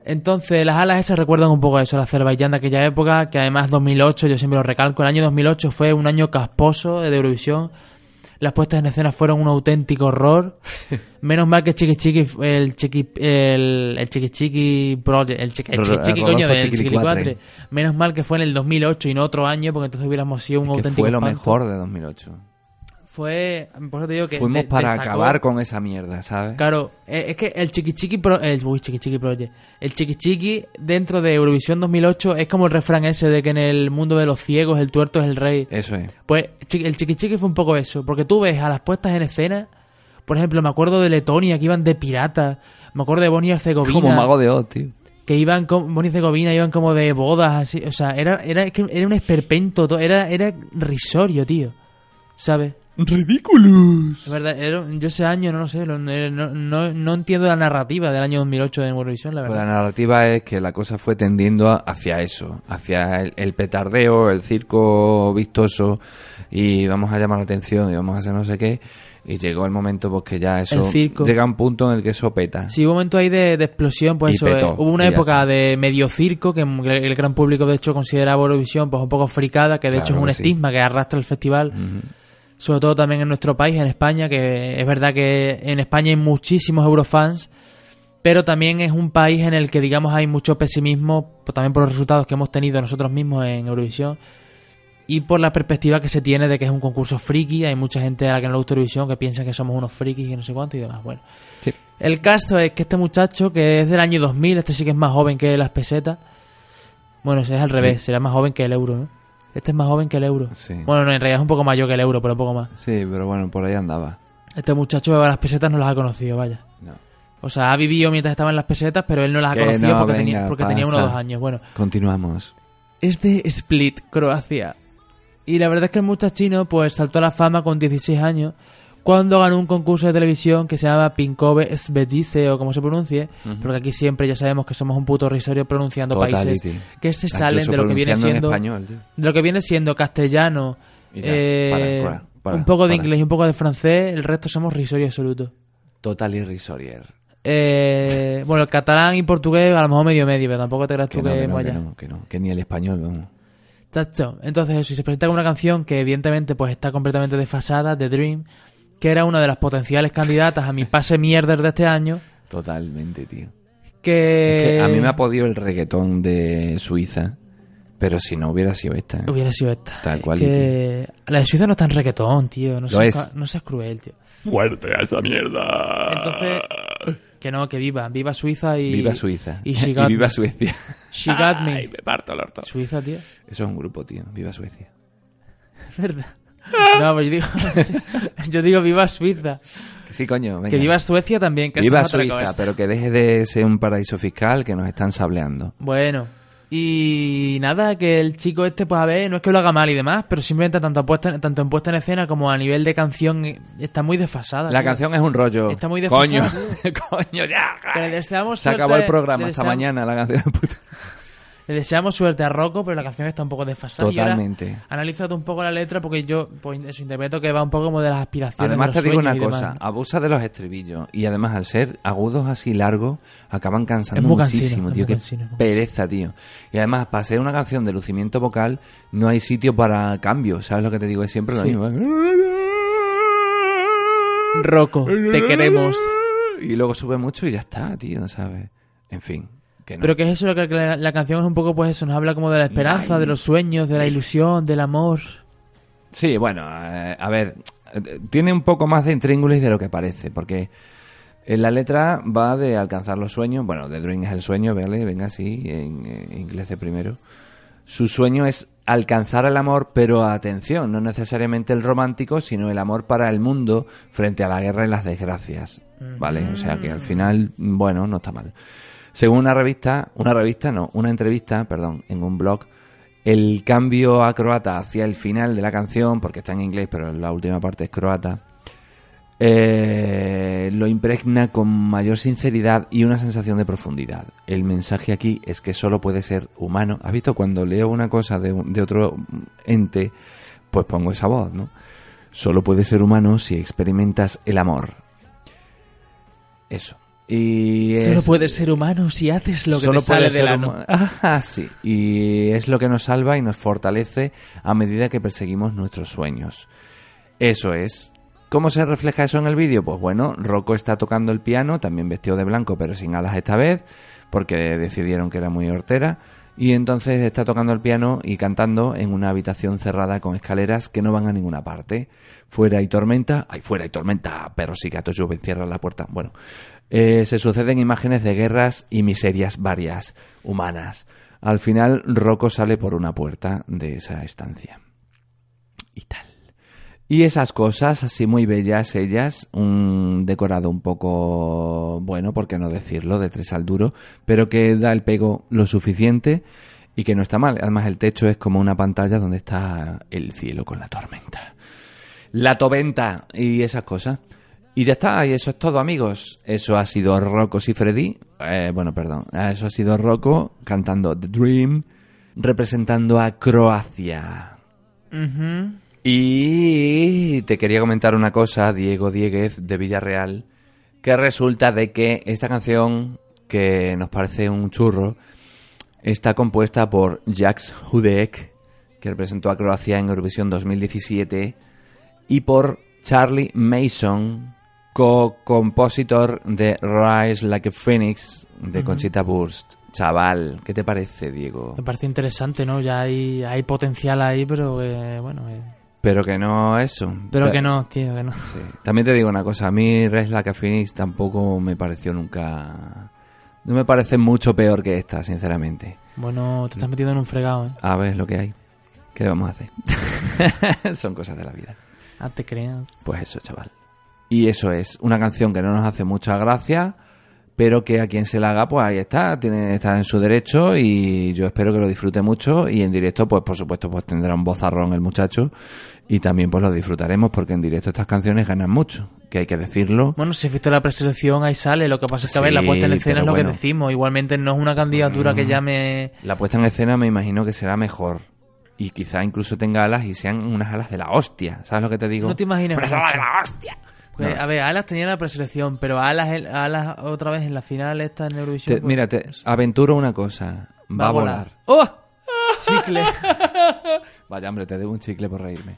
Entonces, las alas esas recuerdan un poco a eso, la Azerbaiyán de aquella época, que además 2008, yo siempre lo recalco, el año 2008 fue un año casposo de Eurovisión. Las puestas en escena fueron un auténtico horror. Menos mal que Chiqui Chiqui, el Chiqui, el, el Chiqui Chiqui Project, el Chiqui, el Chiqui, Chiqui, Rodolfo coño, del. Chiquilicuatre. Menos mal que fue en el 2008 y no otro año, porque entonces hubiéramos sido un que auténtico fue lo espanto. mejor de 2008. Fue, por eso te digo que Fuimos de- para destacó- acabar con esa mierda, ¿sabes? Claro, eh, es que el Chiqui Chiqui Pro, el, uy, Chiqui Chiqui Project, el Chiqui Chiqui dentro de Eurovisión 2008 es como el refrán ese de que en el mundo de los ciegos el tuerto es el rey. Eso es. Pues el Chiqui Chiqui fue un poco eso, porque tú ves a las puestas en escena, por ejemplo, me acuerdo de Letonia que iban de piratas, me acuerdo de Bonnie y Herzegovina Como mago de Oz, tío. que iban con Bonnie y Herzegovina iban como de bodas así, o sea, era era era un esperpento, to- era era risorio, tío. ¿Sabes? ¡Ridículos! Es verdad, era- yo ese año no lo sé, no, no, no entiendo la narrativa del año 2008 de Eurovisión, la Pues verdad. la narrativa es que la cosa fue tendiendo hacia eso, hacia el, el petardeo, el circo vistoso y vamos a llamar la atención y vamos a hacer no sé qué. Y llegó el momento pues que ya eso El circo. llega a un punto en el que eso peta. Sí, hubo un momento ahí de, de explosión, pues Y eso, petó, eh, hubo una época está. de medio circo que el, el gran público de hecho consideraba Eurovisión pues un poco fricada, que de hecho es un que sí. estigma que arrastra el festival. Sobre todo también en nuestro país, en España, que es verdad que en España hay muchísimos eurofans, pero también es un país en el que, digamos, hay mucho pesimismo, pues, también por los resultados que hemos tenido nosotros mismos en Eurovisión, y por la perspectiva que se tiene de que es un concurso friki, hay mucha gente a la que no le gusta Eurovisión que piensa que somos unos frikis y no sé cuánto y demás. Bueno, Sí. el caso es que este muchacho, que es del año 2000, este sí que es más joven que las pesetas, bueno, es al revés, será más joven que el euro, ¿no? Este es más joven que el euro. Sí. Bueno, no, en realidad es un poco mayor que el euro, pero un poco más. Sí, pero bueno, por ahí andaba. Este muchacho a las pesetas no las ha conocido, vaya. No. O sea, ha vivido mientras estaba en las pesetas, pero él no las ha conocido no, porque, venga, tenía, porque tenía uno o dos años. Bueno, Continuamos. es de Split, Croacia. Y la verdad es que el muchachino pues saltó a la fama con 16 años cuando ganó un concurso de televisión que se llama Pinkove Svedice o como se pronuncie, porque aquí siempre ya sabemos que somos un puto risorio pronunciando países que se Incluso salen de lo que viene siendo español, de lo que viene siendo castellano, ya, eh, para, para, para, un poco de inglés y un poco de francés, el resto somos risorio absoluto. Total irrisorier. Eh, bueno, el catalán y portugués a lo mejor medio medio, pero tampoco te creas Que tú no, que, que no, que no, que no, que ni el español, vamos. Entonces y se presenta con una canción que evidentemente pues está completamente desfasada, The Dream, que era una de las potenciales candidatas a mi pase mierder de este año, Totalmente, tío. que... Es que a mí me ha podido el reggaetón de Suiza, pero si no hubiera sido esta. ¿eh? Hubiera sido esta. Tal cual, que... La de Suiza no está en reggaetón, tío. No Lo seas, es. no seas cruel, tío. Muerte a esa mierda. Entonces, que no, que viva. Viva Suiza y... Viva Suiza. Y, she got viva me. Suecia. She got me. Ay, me parto el orto. Suiza, tío. Eso es un grupo, tío. Viva Suecia. Es verdad. No, pues yo digo, yo digo viva Suiza. Que sí, coño. venga. Que viva Suecia también, que Viva Suiza, pero que deje de ser un paraíso fiscal que nos están sableando. Bueno, y nada, que el chico este, pues a ver, no es que lo haga mal y demás, pero simplemente tanto, puesta, tanto en puesta en escena como a nivel de canción eh, está muy desfasada. La tío. canción es un rollo. Está muy desfasada, Coño, coño, ya. Deseamos Se suerte- acabó el programa hasta deseamos- mañana, la canción de puta. Le deseamos suerte a Rocco, pero la canción está un poco desfasada. Totalmente. Analízate un poco la letra porque yo pues, eso interpreto que va un poco como de las aspiraciones. Además de te digo una cosa, demás. abusa de los estribillos y además al ser agudos así largos acaban cansando cansino, muchísimo, tío, qué cansino, pereza, tío. Y además para ser una canción de lucimiento vocal no hay sitio para cambio, ¿sabes lo que te digo? Es siempre lo Sí. mismo. Rocco, te queremos. Y luego sube mucho y ya está, tío, ¿sabes? En fin, que no. Pero que es eso, lo que la, la canción es un poco pues eso, nos habla como de la esperanza, Ay. de los sueños, de la ilusión, del amor. Sí, bueno, eh, a ver, tiene un poco más de intríngulis de lo que parece, porque en la letra va de alcanzar los sueños, bueno, The Dream es el sueño, ¿vale? Venga así, en, eh, inglés de primero. Su sueño es alcanzar el amor, pero atención, no necesariamente el romántico, sino el amor para el mundo frente a la guerra y las desgracias, ¿vale? O sea que al final, bueno, no está mal. Según una revista, una revista no, una entrevista, perdón, en un blog, el cambio a croata hacia el final de la canción, porque está en inglés, pero la última parte es croata, eh, lo impregna con mayor sinceridad y una sensación de profundidad. El mensaje aquí es que solo puede ser humano. ¿Has visto cuando leo una cosa de, de otro ente, pues pongo esa voz, ¿no? Solo puede ser humano si experimentas el amor. Eso. Y Solo es- puedes ser humano si haces lo que Solo te sale del ano. Ah, sí. Y es lo que nos salva y nos fortalece a medida que perseguimos nuestros sueños. Eso es ¿Cómo se refleja eso en el vídeo? Pues bueno, Rocco está tocando el piano, también vestido de blanco, pero sin alas esta vez, porque decidieron que era muy hortera. Y entonces está tocando el piano y cantando en una habitación cerrada con escaleras que no van a ninguna parte. Fuera hay tormenta. ¡Ay, fuera hay tormenta! Perros y gatos llueven, cierra la puerta. Bueno, eh, se suceden imágenes de guerras y miserias varias, humanas. Al final, Rocco sale por una puerta de esa estancia. Y tal. Y esas cosas, así muy bellas ellas, un decorado un poco bueno, por qué no decirlo, de tres al duro, pero que da el pego lo suficiente y que no está mal. Además el techo es como una pantalla donde está el cielo con la tormenta. La tormenta y esas cosas. Y ya está, y eso es todo amigos. Eso ha sido Rocco y Freddy, eh, bueno, perdón, eso ha sido Rocco cantando The Dream, representando a Croacia. Y te quería comentar una cosa, Diego Dieguez de Villarreal, que resulta de que esta canción, que nos parece un churro, está compuesta por Jax Hudek, que representó a Croacia en Eurovisión 2017, y por Charlie Mason, co-compositor de Rise Like a Phoenix de. Conchita Wurst. Chaval, ¿qué te parece, Diego? Me parece interesante, ¿no? Ya hay, hay potencial ahí, pero que, bueno, eh, Pero que no eso. pero que no, tío, que no. Sí. También te digo una cosa, a mí Res Like a Phoenix tampoco me pareció nunca... No me parece mucho peor que esta, sinceramente. Bueno, te estás metiendo en un fregado, ¿eh? A ver lo que hay. ¿Qué le vamos a hacer? Son cosas de la vida. Ah, te creas. Pues eso, chaval. Y eso es una canción que no nos hace mucha gracia, pero que a quien se la haga, pues ahí está, tiene, está en su derecho y yo espero que lo disfrute mucho y en directo, pues por supuesto, pues tendrá un bozarrón el muchacho y también pues lo disfrutaremos porque en directo estas canciones ganan mucho, que hay que decirlo. Bueno, si has visto la preselección, ahí sale. Lo que pasa es que, a ver, la puesta en escena es lo bueno. que decimos. Igualmente no es una candidatura que llame... La puesta en escena me imagino que será mejor. Y quizá incluso tenga alas y sean unas alas de la hostia. ¿Sabes lo que te digo? No te imagines. Unas alas de la hostia. Pues, No. A ver, Alas tenía la preselección, pero Alas, Alas otra vez en la final esta en Eurovisión. Te- pues, mira, te aventuro una cosa. Va, a volar. ¡Oh! Chicle. Vaya, hombre, te debo un chicle por reírme.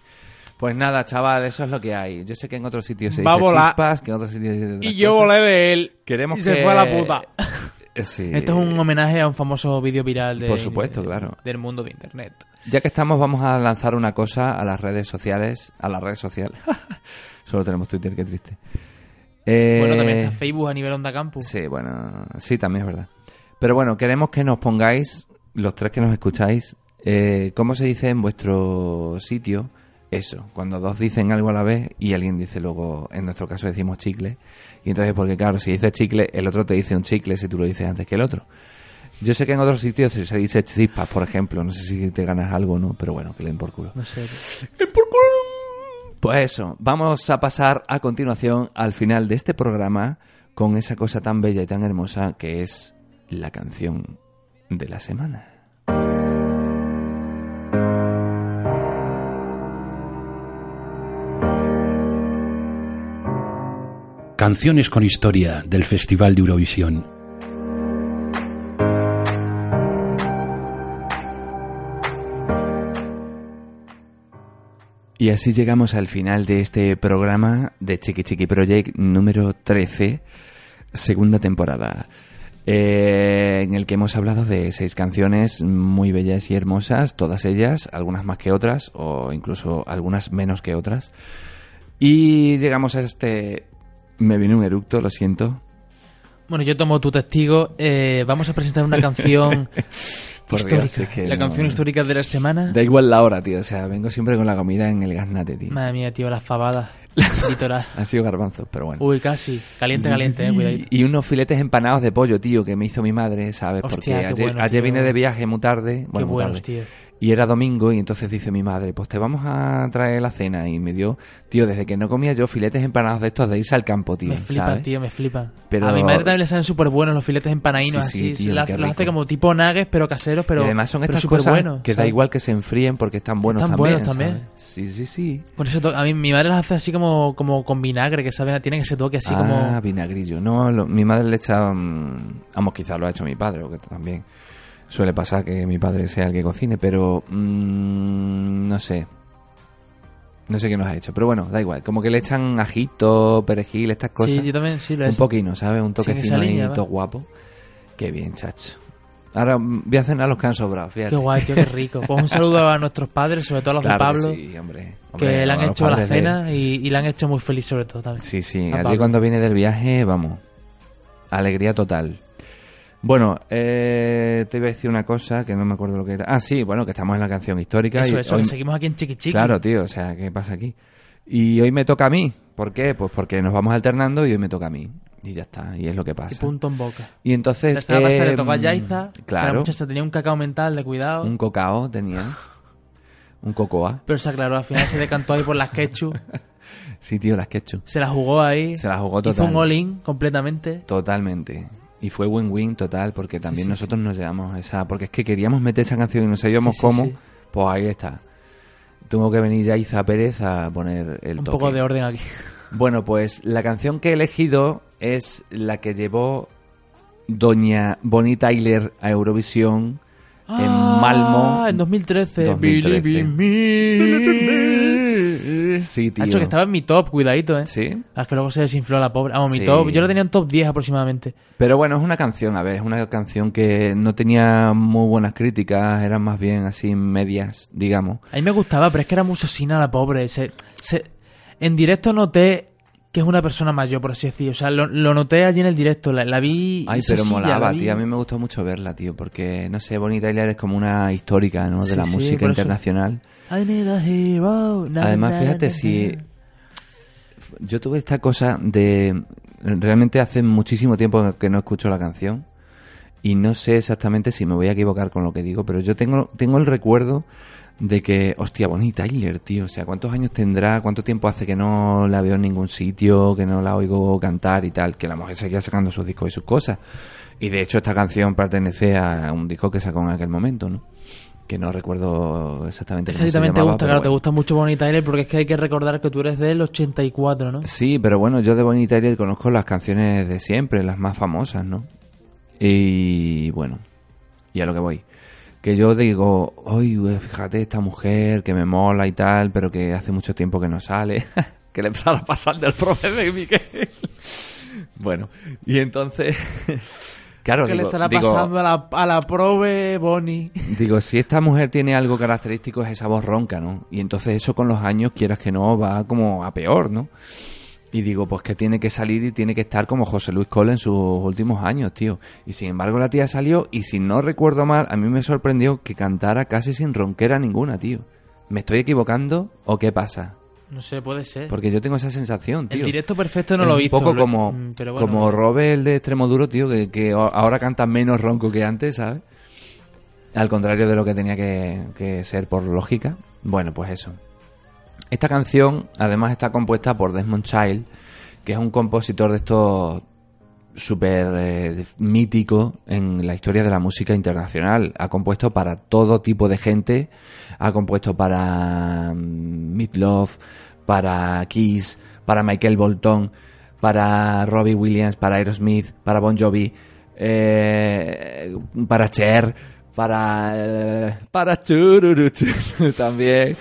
Pues nada, chaval, eso es lo que hay. Yo sé que en otros sitios se Va a dice volar. chispas, que en otros sitios se dice Y yo cosas. volé de él. Queremos y se que- fue a la puta. Sí. Esto es un homenaje a un famoso vídeo viral de, Por supuesto, claro. del mundo de internet. Ya que estamos, vamos a lanzar una cosa a las redes sociales. A las redes sociales. Solo tenemos Twitter, qué triste. Eh, Bueno, también está Facebook a nivel Onda Campus. Sí, bueno, sí, también es verdad. Pero bueno, queremos que nos pongáis, los tres que nos escucháis, eh, ¿cómo se dice en vuestro sitio eso? Cuando dos dicen algo a la vez y alguien dice luego, en nuestro caso decimos chicle. Y entonces, porque claro, si dices chicle, el otro te dice un chicle si tú lo dices antes que el otro. Yo sé que en otros sitios se se dice chispas, por ejemplo. No sé si te ganas algo o no, pero bueno, que le den por culo. No sé. Pues eso, vamos a pasar a continuación al final de este programa con esa cosa tan bella y tan hermosa que es la canción de la semana. Canciones con historia del Festival de Eurovisión. Y así llegamos al final de este programa de Chiqui Chiqui Project número 13, segunda temporada, eh, en el que hemos hablado de seis canciones muy bellas y hermosas, todas ellas, algunas más que otras, o incluso algunas menos que otras. Y llegamos a este... Me vino un eructo, lo siento. Bueno, yo tomo tu testigo. Eh, vamos a presentar una canción Por histórica. Dios, es que la no- canción histórica de la semana. Da igual la hora, tío. O sea, vengo siempre con la comida en el gaznate, tío. Madre mía, tío, las fabadas. Litoral. Ha sido garbanzos, pero bueno. Uy, casi. Caliente, caliente, eh, cuidadito. Y unos filetes empanados de pollo, tío, que me hizo mi madre, ¿sabes? Hostia, Porque qué ayer, bueno, ayer tío. vine de viaje muy tarde. Bueno, muy buenos, tarde. tío. Y era domingo y entonces dice mi madre, pues te vamos a traer la cena. Y me dio, tío, desde que no comía yo filetes empanados de estos de irse al campo, tío. Me flipa, ¿sabes? tío, me flipa. Pero- A mi madre también le salen súper buenos los filetes empanadinos Sí, sí, así. tío, los hace como tipo nuggets, pero caseros, pero, y además son estas cosas buenos. que da igual que se enfríen porque están buenos Están también. buenos también. ¿sabes? Sí, sí, sí. Por eso a mí mi madre las hace así como, como con vinagre, que saben, tienen ese toque así ah, como... vinagrillo. No, lo- mi madre le echa... mm, vamos, quizás lo ha hecho mi padre, o que también suele pasar que mi padre sea el que cocine, pero... mm, no sé. No sé quién los ha hecho, pero bueno, da igual. Como que le echan ajito, perejil, estas cosas. Sí, yo también sí lo he Un hecho. poquino, ¿sabes? Un toquecino ahí, guapo. Qué bien, chacho. Ahora mm, voy a cenar los que han sobrado, fíjate. Qué guay, tío, qué rico. Pues un saludo a nuestros padres, sobre todo a los Claro de que Pablo, sí, hombre. que le han a hecho la de- cena y, y le han hecho muy feliz sobre todo también. Sí, sí. A Allí Pablo. cuando viene del viaje, vamos. Alegría total. Bueno, eh, te iba a decir una cosa que no me acuerdo lo que era. Ah, sí, bueno, que estamos en la canción histórica. Eso, y eso, hoy- que seguimos aquí en Chiqui Chiqui. Claro, tío, o sea, ¿qué pasa aquí? Y hoy me toca a mí. ¿Por qué? Pues porque nos vamos alternando y hoy me toca a mí. Y ya está, y es lo que Y pasa. punto en boca. Y entonces... La semana pasada eh, le tocó a Yaiza, que la Claro, muchacha tenía un cacao mental de cuidado, un cocao tenía. Un cocoa. pero se aclaró, al final se decantó ahí por las quechu, Sí, tío, las quechu. se la jugó ahí, Se la jugó hizo total. un all-in completamente. Totalmente. Y fue win-win total porque también sí, nosotros nos llevamos esa... Porque es que queríamos meter esa canción y no sabíamos Sí, cómo. Pues ahí está. Tuvo que venir Yaiza Pérez a poner el Un toque. poco de orden aquí. Bueno, pues la canción que he elegido es la que llevó Doña Bonnie Tyler a Eurovisión en Ah, Malmo. en 2013. 2013. Believe in me. Sí, tío. Hacho, que estaba en mi top, cuidadito, eh. Sí. Ah, es que luego se desinfló la pobre. Vamos, mi Sí. top. Yo lo tenía en top 10 aproximadamente. Pero bueno, es una canción, a ver, es una canción que no tenía muy buenas críticas, eran más bien así medias, digamos. A mí me gustaba, pero es que era muy sosina la pobre. Se, se- en directo noté que es una persona mayor, por así decir. O sea, lo, lo noté allí en el directo. La, la vi. Ay, pero sosilla, molaba, la vi- tío. A mí me gustó mucho verla, tío, porque, no sé, Bonnie Tyler es como una histórica, ¿no? De Sí, la sí, música por eso. Internacional. I need a hero. na, Además, na, fíjate, na, si yo tuve esta cosa de... Realmente hace muchísimo tiempo que no escucho la canción y no sé exactamente si me voy a equivocar con lo que digo, pero yo tengo, tengo el recuerdo de que, hostia, Bonnie Tyler, tío, o sea, ¿cuántos años tendrá? ¿Cuánto tiempo hace que no la veo en ningún sitio, que no la oigo cantar y tal? Que la mujer seguía sacando sus discos y sus cosas. Y de hecho esta canción pertenece a un disco que sacó en aquel momento, ¿no? Que no recuerdo exactamente Es que cómo ti se también te llamaba, gusta, claro, te gusta mucho Bonnie Tyler porque es que hay que recordar que tú eres del 84, ¿no? Sí, pero bueno, yo de Bonnie Tyler conozco las canciones de siempre, las más famosas, ¿no? Y bueno, y a lo que voy. Que yo digo, oye, fíjate, esta mujer que me mola y tal, pero que hace mucho tiempo que no sale. que le empezaron a pasar del profe de Miguel. bueno, y entonces... claro, que le digo, estará digo, pasando a la, a la prove Bonnie. Digo, si esta mujer tiene algo característico es esa voz ronca, ¿no? Y entonces eso con los años, quieras que no, va como a peor, ¿no? Y digo, pues que tiene que salir y tiene que estar como José Luis Cole en sus últimos años, tío. Y sin embargo la tía salió y si no recuerdo mal, a mí me sorprendió que cantara casi sin ronquera ninguna, tío. ¿Me estoy equivocando o qué pasa? No sé, puede ser. Porque yo tengo esa sensación, tío. El directo perfecto no Es lo un hizo. poco lo- como, mm, pero bueno, como Robe, el de Extremoduro, tío, que, ahora canta menos ronco que antes, ¿sabes? Al contrario de lo que tenía que, que ser por lógica. Bueno, pues eso. Esta canción, además, está compuesta por Desmond Child, que es un compositor de estos súper eh, mítico en la historia de la música internacional. Ha compuesto para todo tipo de gente. Ha compuesto para mm, Meatloaf, para Kiss, para Michael Bolton, para Robbie Williams, para Aerosmith, para Bon Jovi, eh, para Cher, para eh, para Chururu también.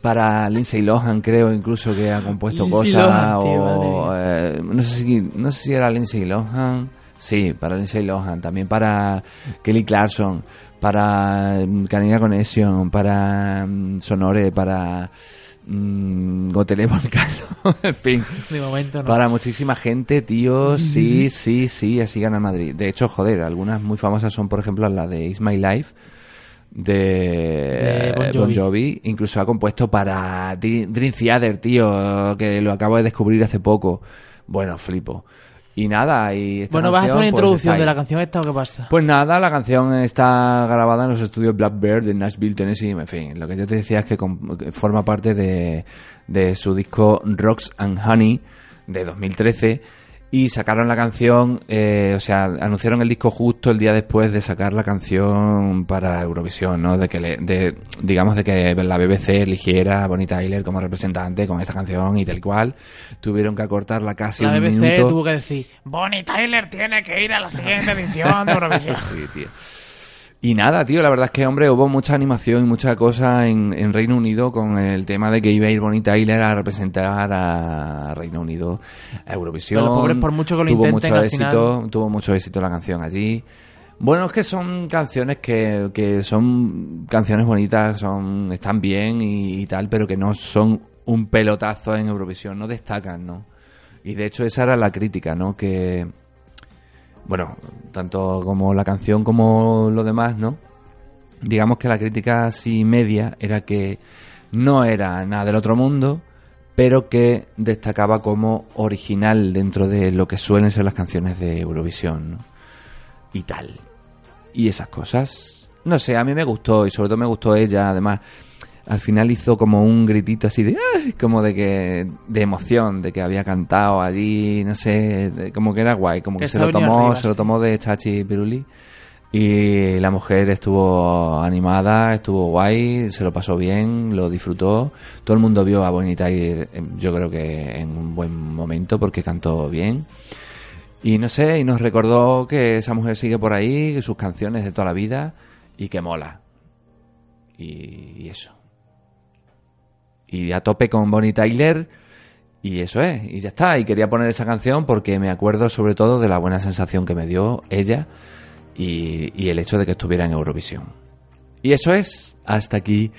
Para Lindsay Lohan, creo incluso que ha compuesto Lindsay cosas. Lohan, tío, o, madre no, sé si, no sé si era Lindsay Lohan. Sí, para Lindsay Lohan. También para Kelly Clarkson. Para mm, Canina Connection. Para mm, Sonore. Para mm, Gotele Volcano. en fin. De momento no. Para muchísima gente, tío. Sí, sí, sí. Así gana Madrid. De hecho, joder, algunas muy famosas son, por ejemplo, la de Is My Life. De, De Bon eh, Jovi. Jovi. Incluso ha compuesto para Dr- Dream Theater, tío. Que lo acabo de descubrir hace poco. Bueno, flipo. Y nada, y esta Bueno, ¿vas a hacer una pues, introducción de la canción esta o qué pasa? Pues nada, la canción está grabada en los estudios Blackbird de Nashville, Tennessee. En fin, lo que yo te decía es que forma parte de, de su disco Rocks and Honey de 2013 y sacaron la canción, eh, o sea, anunciaron el disco justo el día después de sacar la canción para Eurovisión, ¿no? De que, le- de, digamos, de que la BBC eligiera a Bonnie Tyler como representante con esta canción y tal cual. Tuvieron que acortarla casi La un BBC minuto. tuvo que decir, Bonnie Tyler tiene que ir a la siguiente edición de Eurovisión. Sí, tío. Y nada, tío, la verdad es que, hombre, hubo mucha animación y mucha cosa en, en Reino Unido con el tema de que iba a ir Bonnie Tyler a representar a Reino Unido a Eurovisión. Pero los pobres, por mucho que lo tuvo intenten, mucho al éxito, final- tuvo mucho éxito la canción allí. Bueno, es que son canciones que, que son canciones bonitas, son están bien y, y tal, pero que no son un pelotazo en Eurovisión, no destacan, ¿no? Y de hecho esa era la crítica, ¿no? Que, bueno, tanto como la canción como lo demás, ¿no? Digamos que la crítica así media era que no era nada del otro mundo, pero que destacaba como original dentro de lo que suelen ser las canciones de Eurovisión, ¿no? Y tal. Y esas cosas. No sé, a mí me gustó y sobre todo me gustó ella, además. Al final hizo como un gritito así de "Ay", como de que de emoción, de que había cantado allí, no sé, de- como que era guay, como que, Que se lo tomó, arriba, se lo tomó de Chachi Piruli. Y la mujer estuvo animada, estuvo guay, se lo pasó bien, lo disfrutó. Todo el mundo vio a Bonnie Tyler, eh, yo creo que en un buen momento porque cantó bien. Y no sé, y nos recordó que esa mujer sigue por ahí, que sus canciones de toda la vida y que mola. Y, y eso. Y a tope con Bonnie Tyler. Y eso es, y ya está. Y quería poner esa canción porque me acuerdo sobre todo de la buena sensación que me dio ella y, y el hecho de que estuviera en Eurovisión. Y eso es, hasta aquí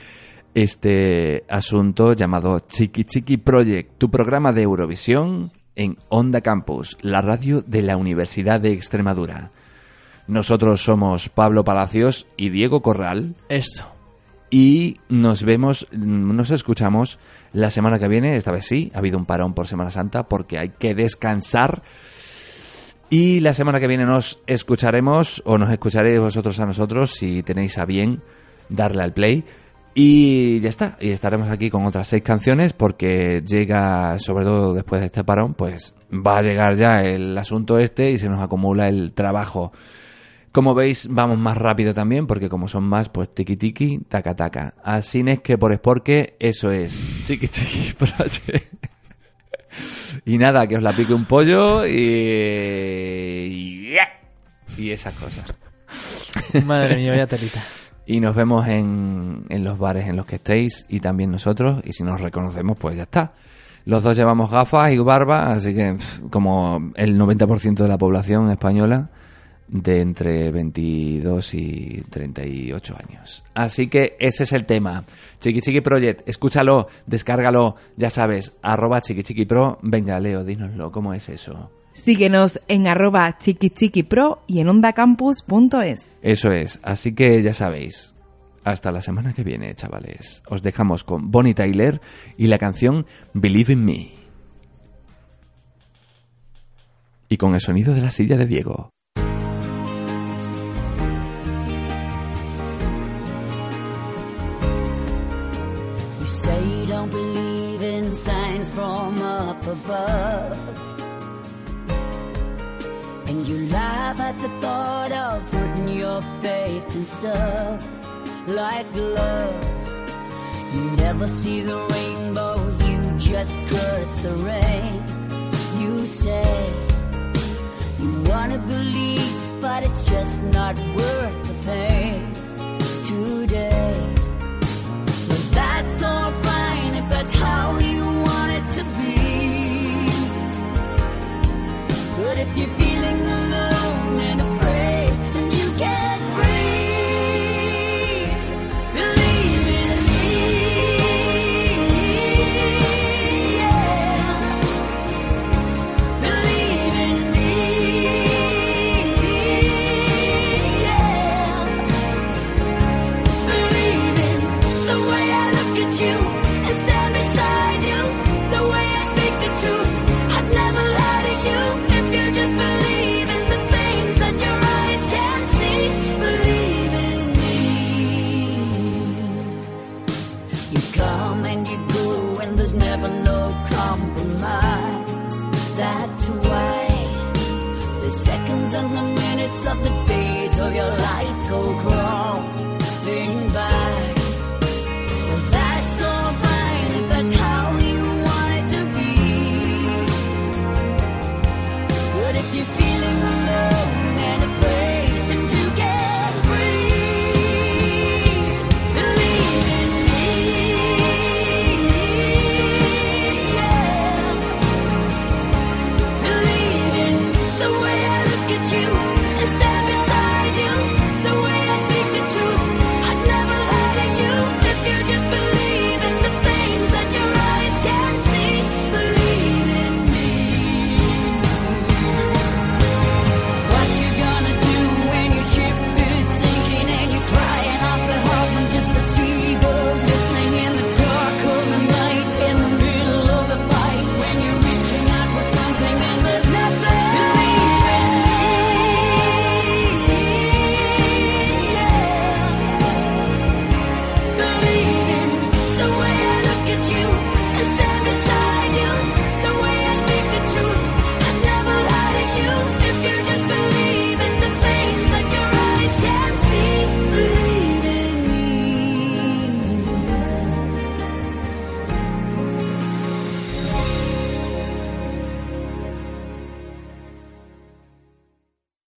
este asunto llamado Chiqui Chiqui Project, tu programa de Eurovisión en Onda Campus, la radio de la Universidad de Extremadura. Nosotros somos Pablo Palacios y Diego Corral. Eso. Y nos vemos, nos escuchamos la semana que viene. Esta vez sí, ha habido un parón por Semana Santa porque hay que descansar. Y la semana que viene nos escucharemos o nos escucharéis vosotros a nosotros si tenéis a bien darle al play. Y ya está, y estaremos aquí con otras seis canciones porque llega, sobre todo después de este parón, pues va a llegar ya el asunto este y se nos acumula el trabajo. Como veis, vamos más rápido también, porque como son más, pues tiki tiki, taca taca. Así es que por porque eso es chiqui chiqui project. y nada, que os la pique un pollo y. y, y esas cosas. Madre mía, vaya telita. Y nos vemos en, en los bares en los que estéis y también nosotros. Y si nos reconocemos, pues ya está. Los dos llevamos gafas y barba, así que como el 90% de la población española de entre 22 y 38 años. Así que ese es el tema. Chiqui Chiqui Project, escúchalo, descárgalo, ya sabes, arroba Chiqui Chiqui Pro. Venga, Leo, dínoslo, ¿cómo es eso? Síguenos en arroba chiquichiquipro y en ondacampus.es. Eso es, así que ya sabéis. Hasta la semana que viene, chavales. Os dejamos con Bonnie Tyler y la canción Believe in Me. Y con el sonido de la silla de Diego. You say you don't believe in signs from up above. And you laugh at the thought of putting your faith in stuff like love. You never see the rainbow, you just curse the rain. You say you wanna believe, but it's just not worth the pain today. That's all fine if that's how you your life go crawling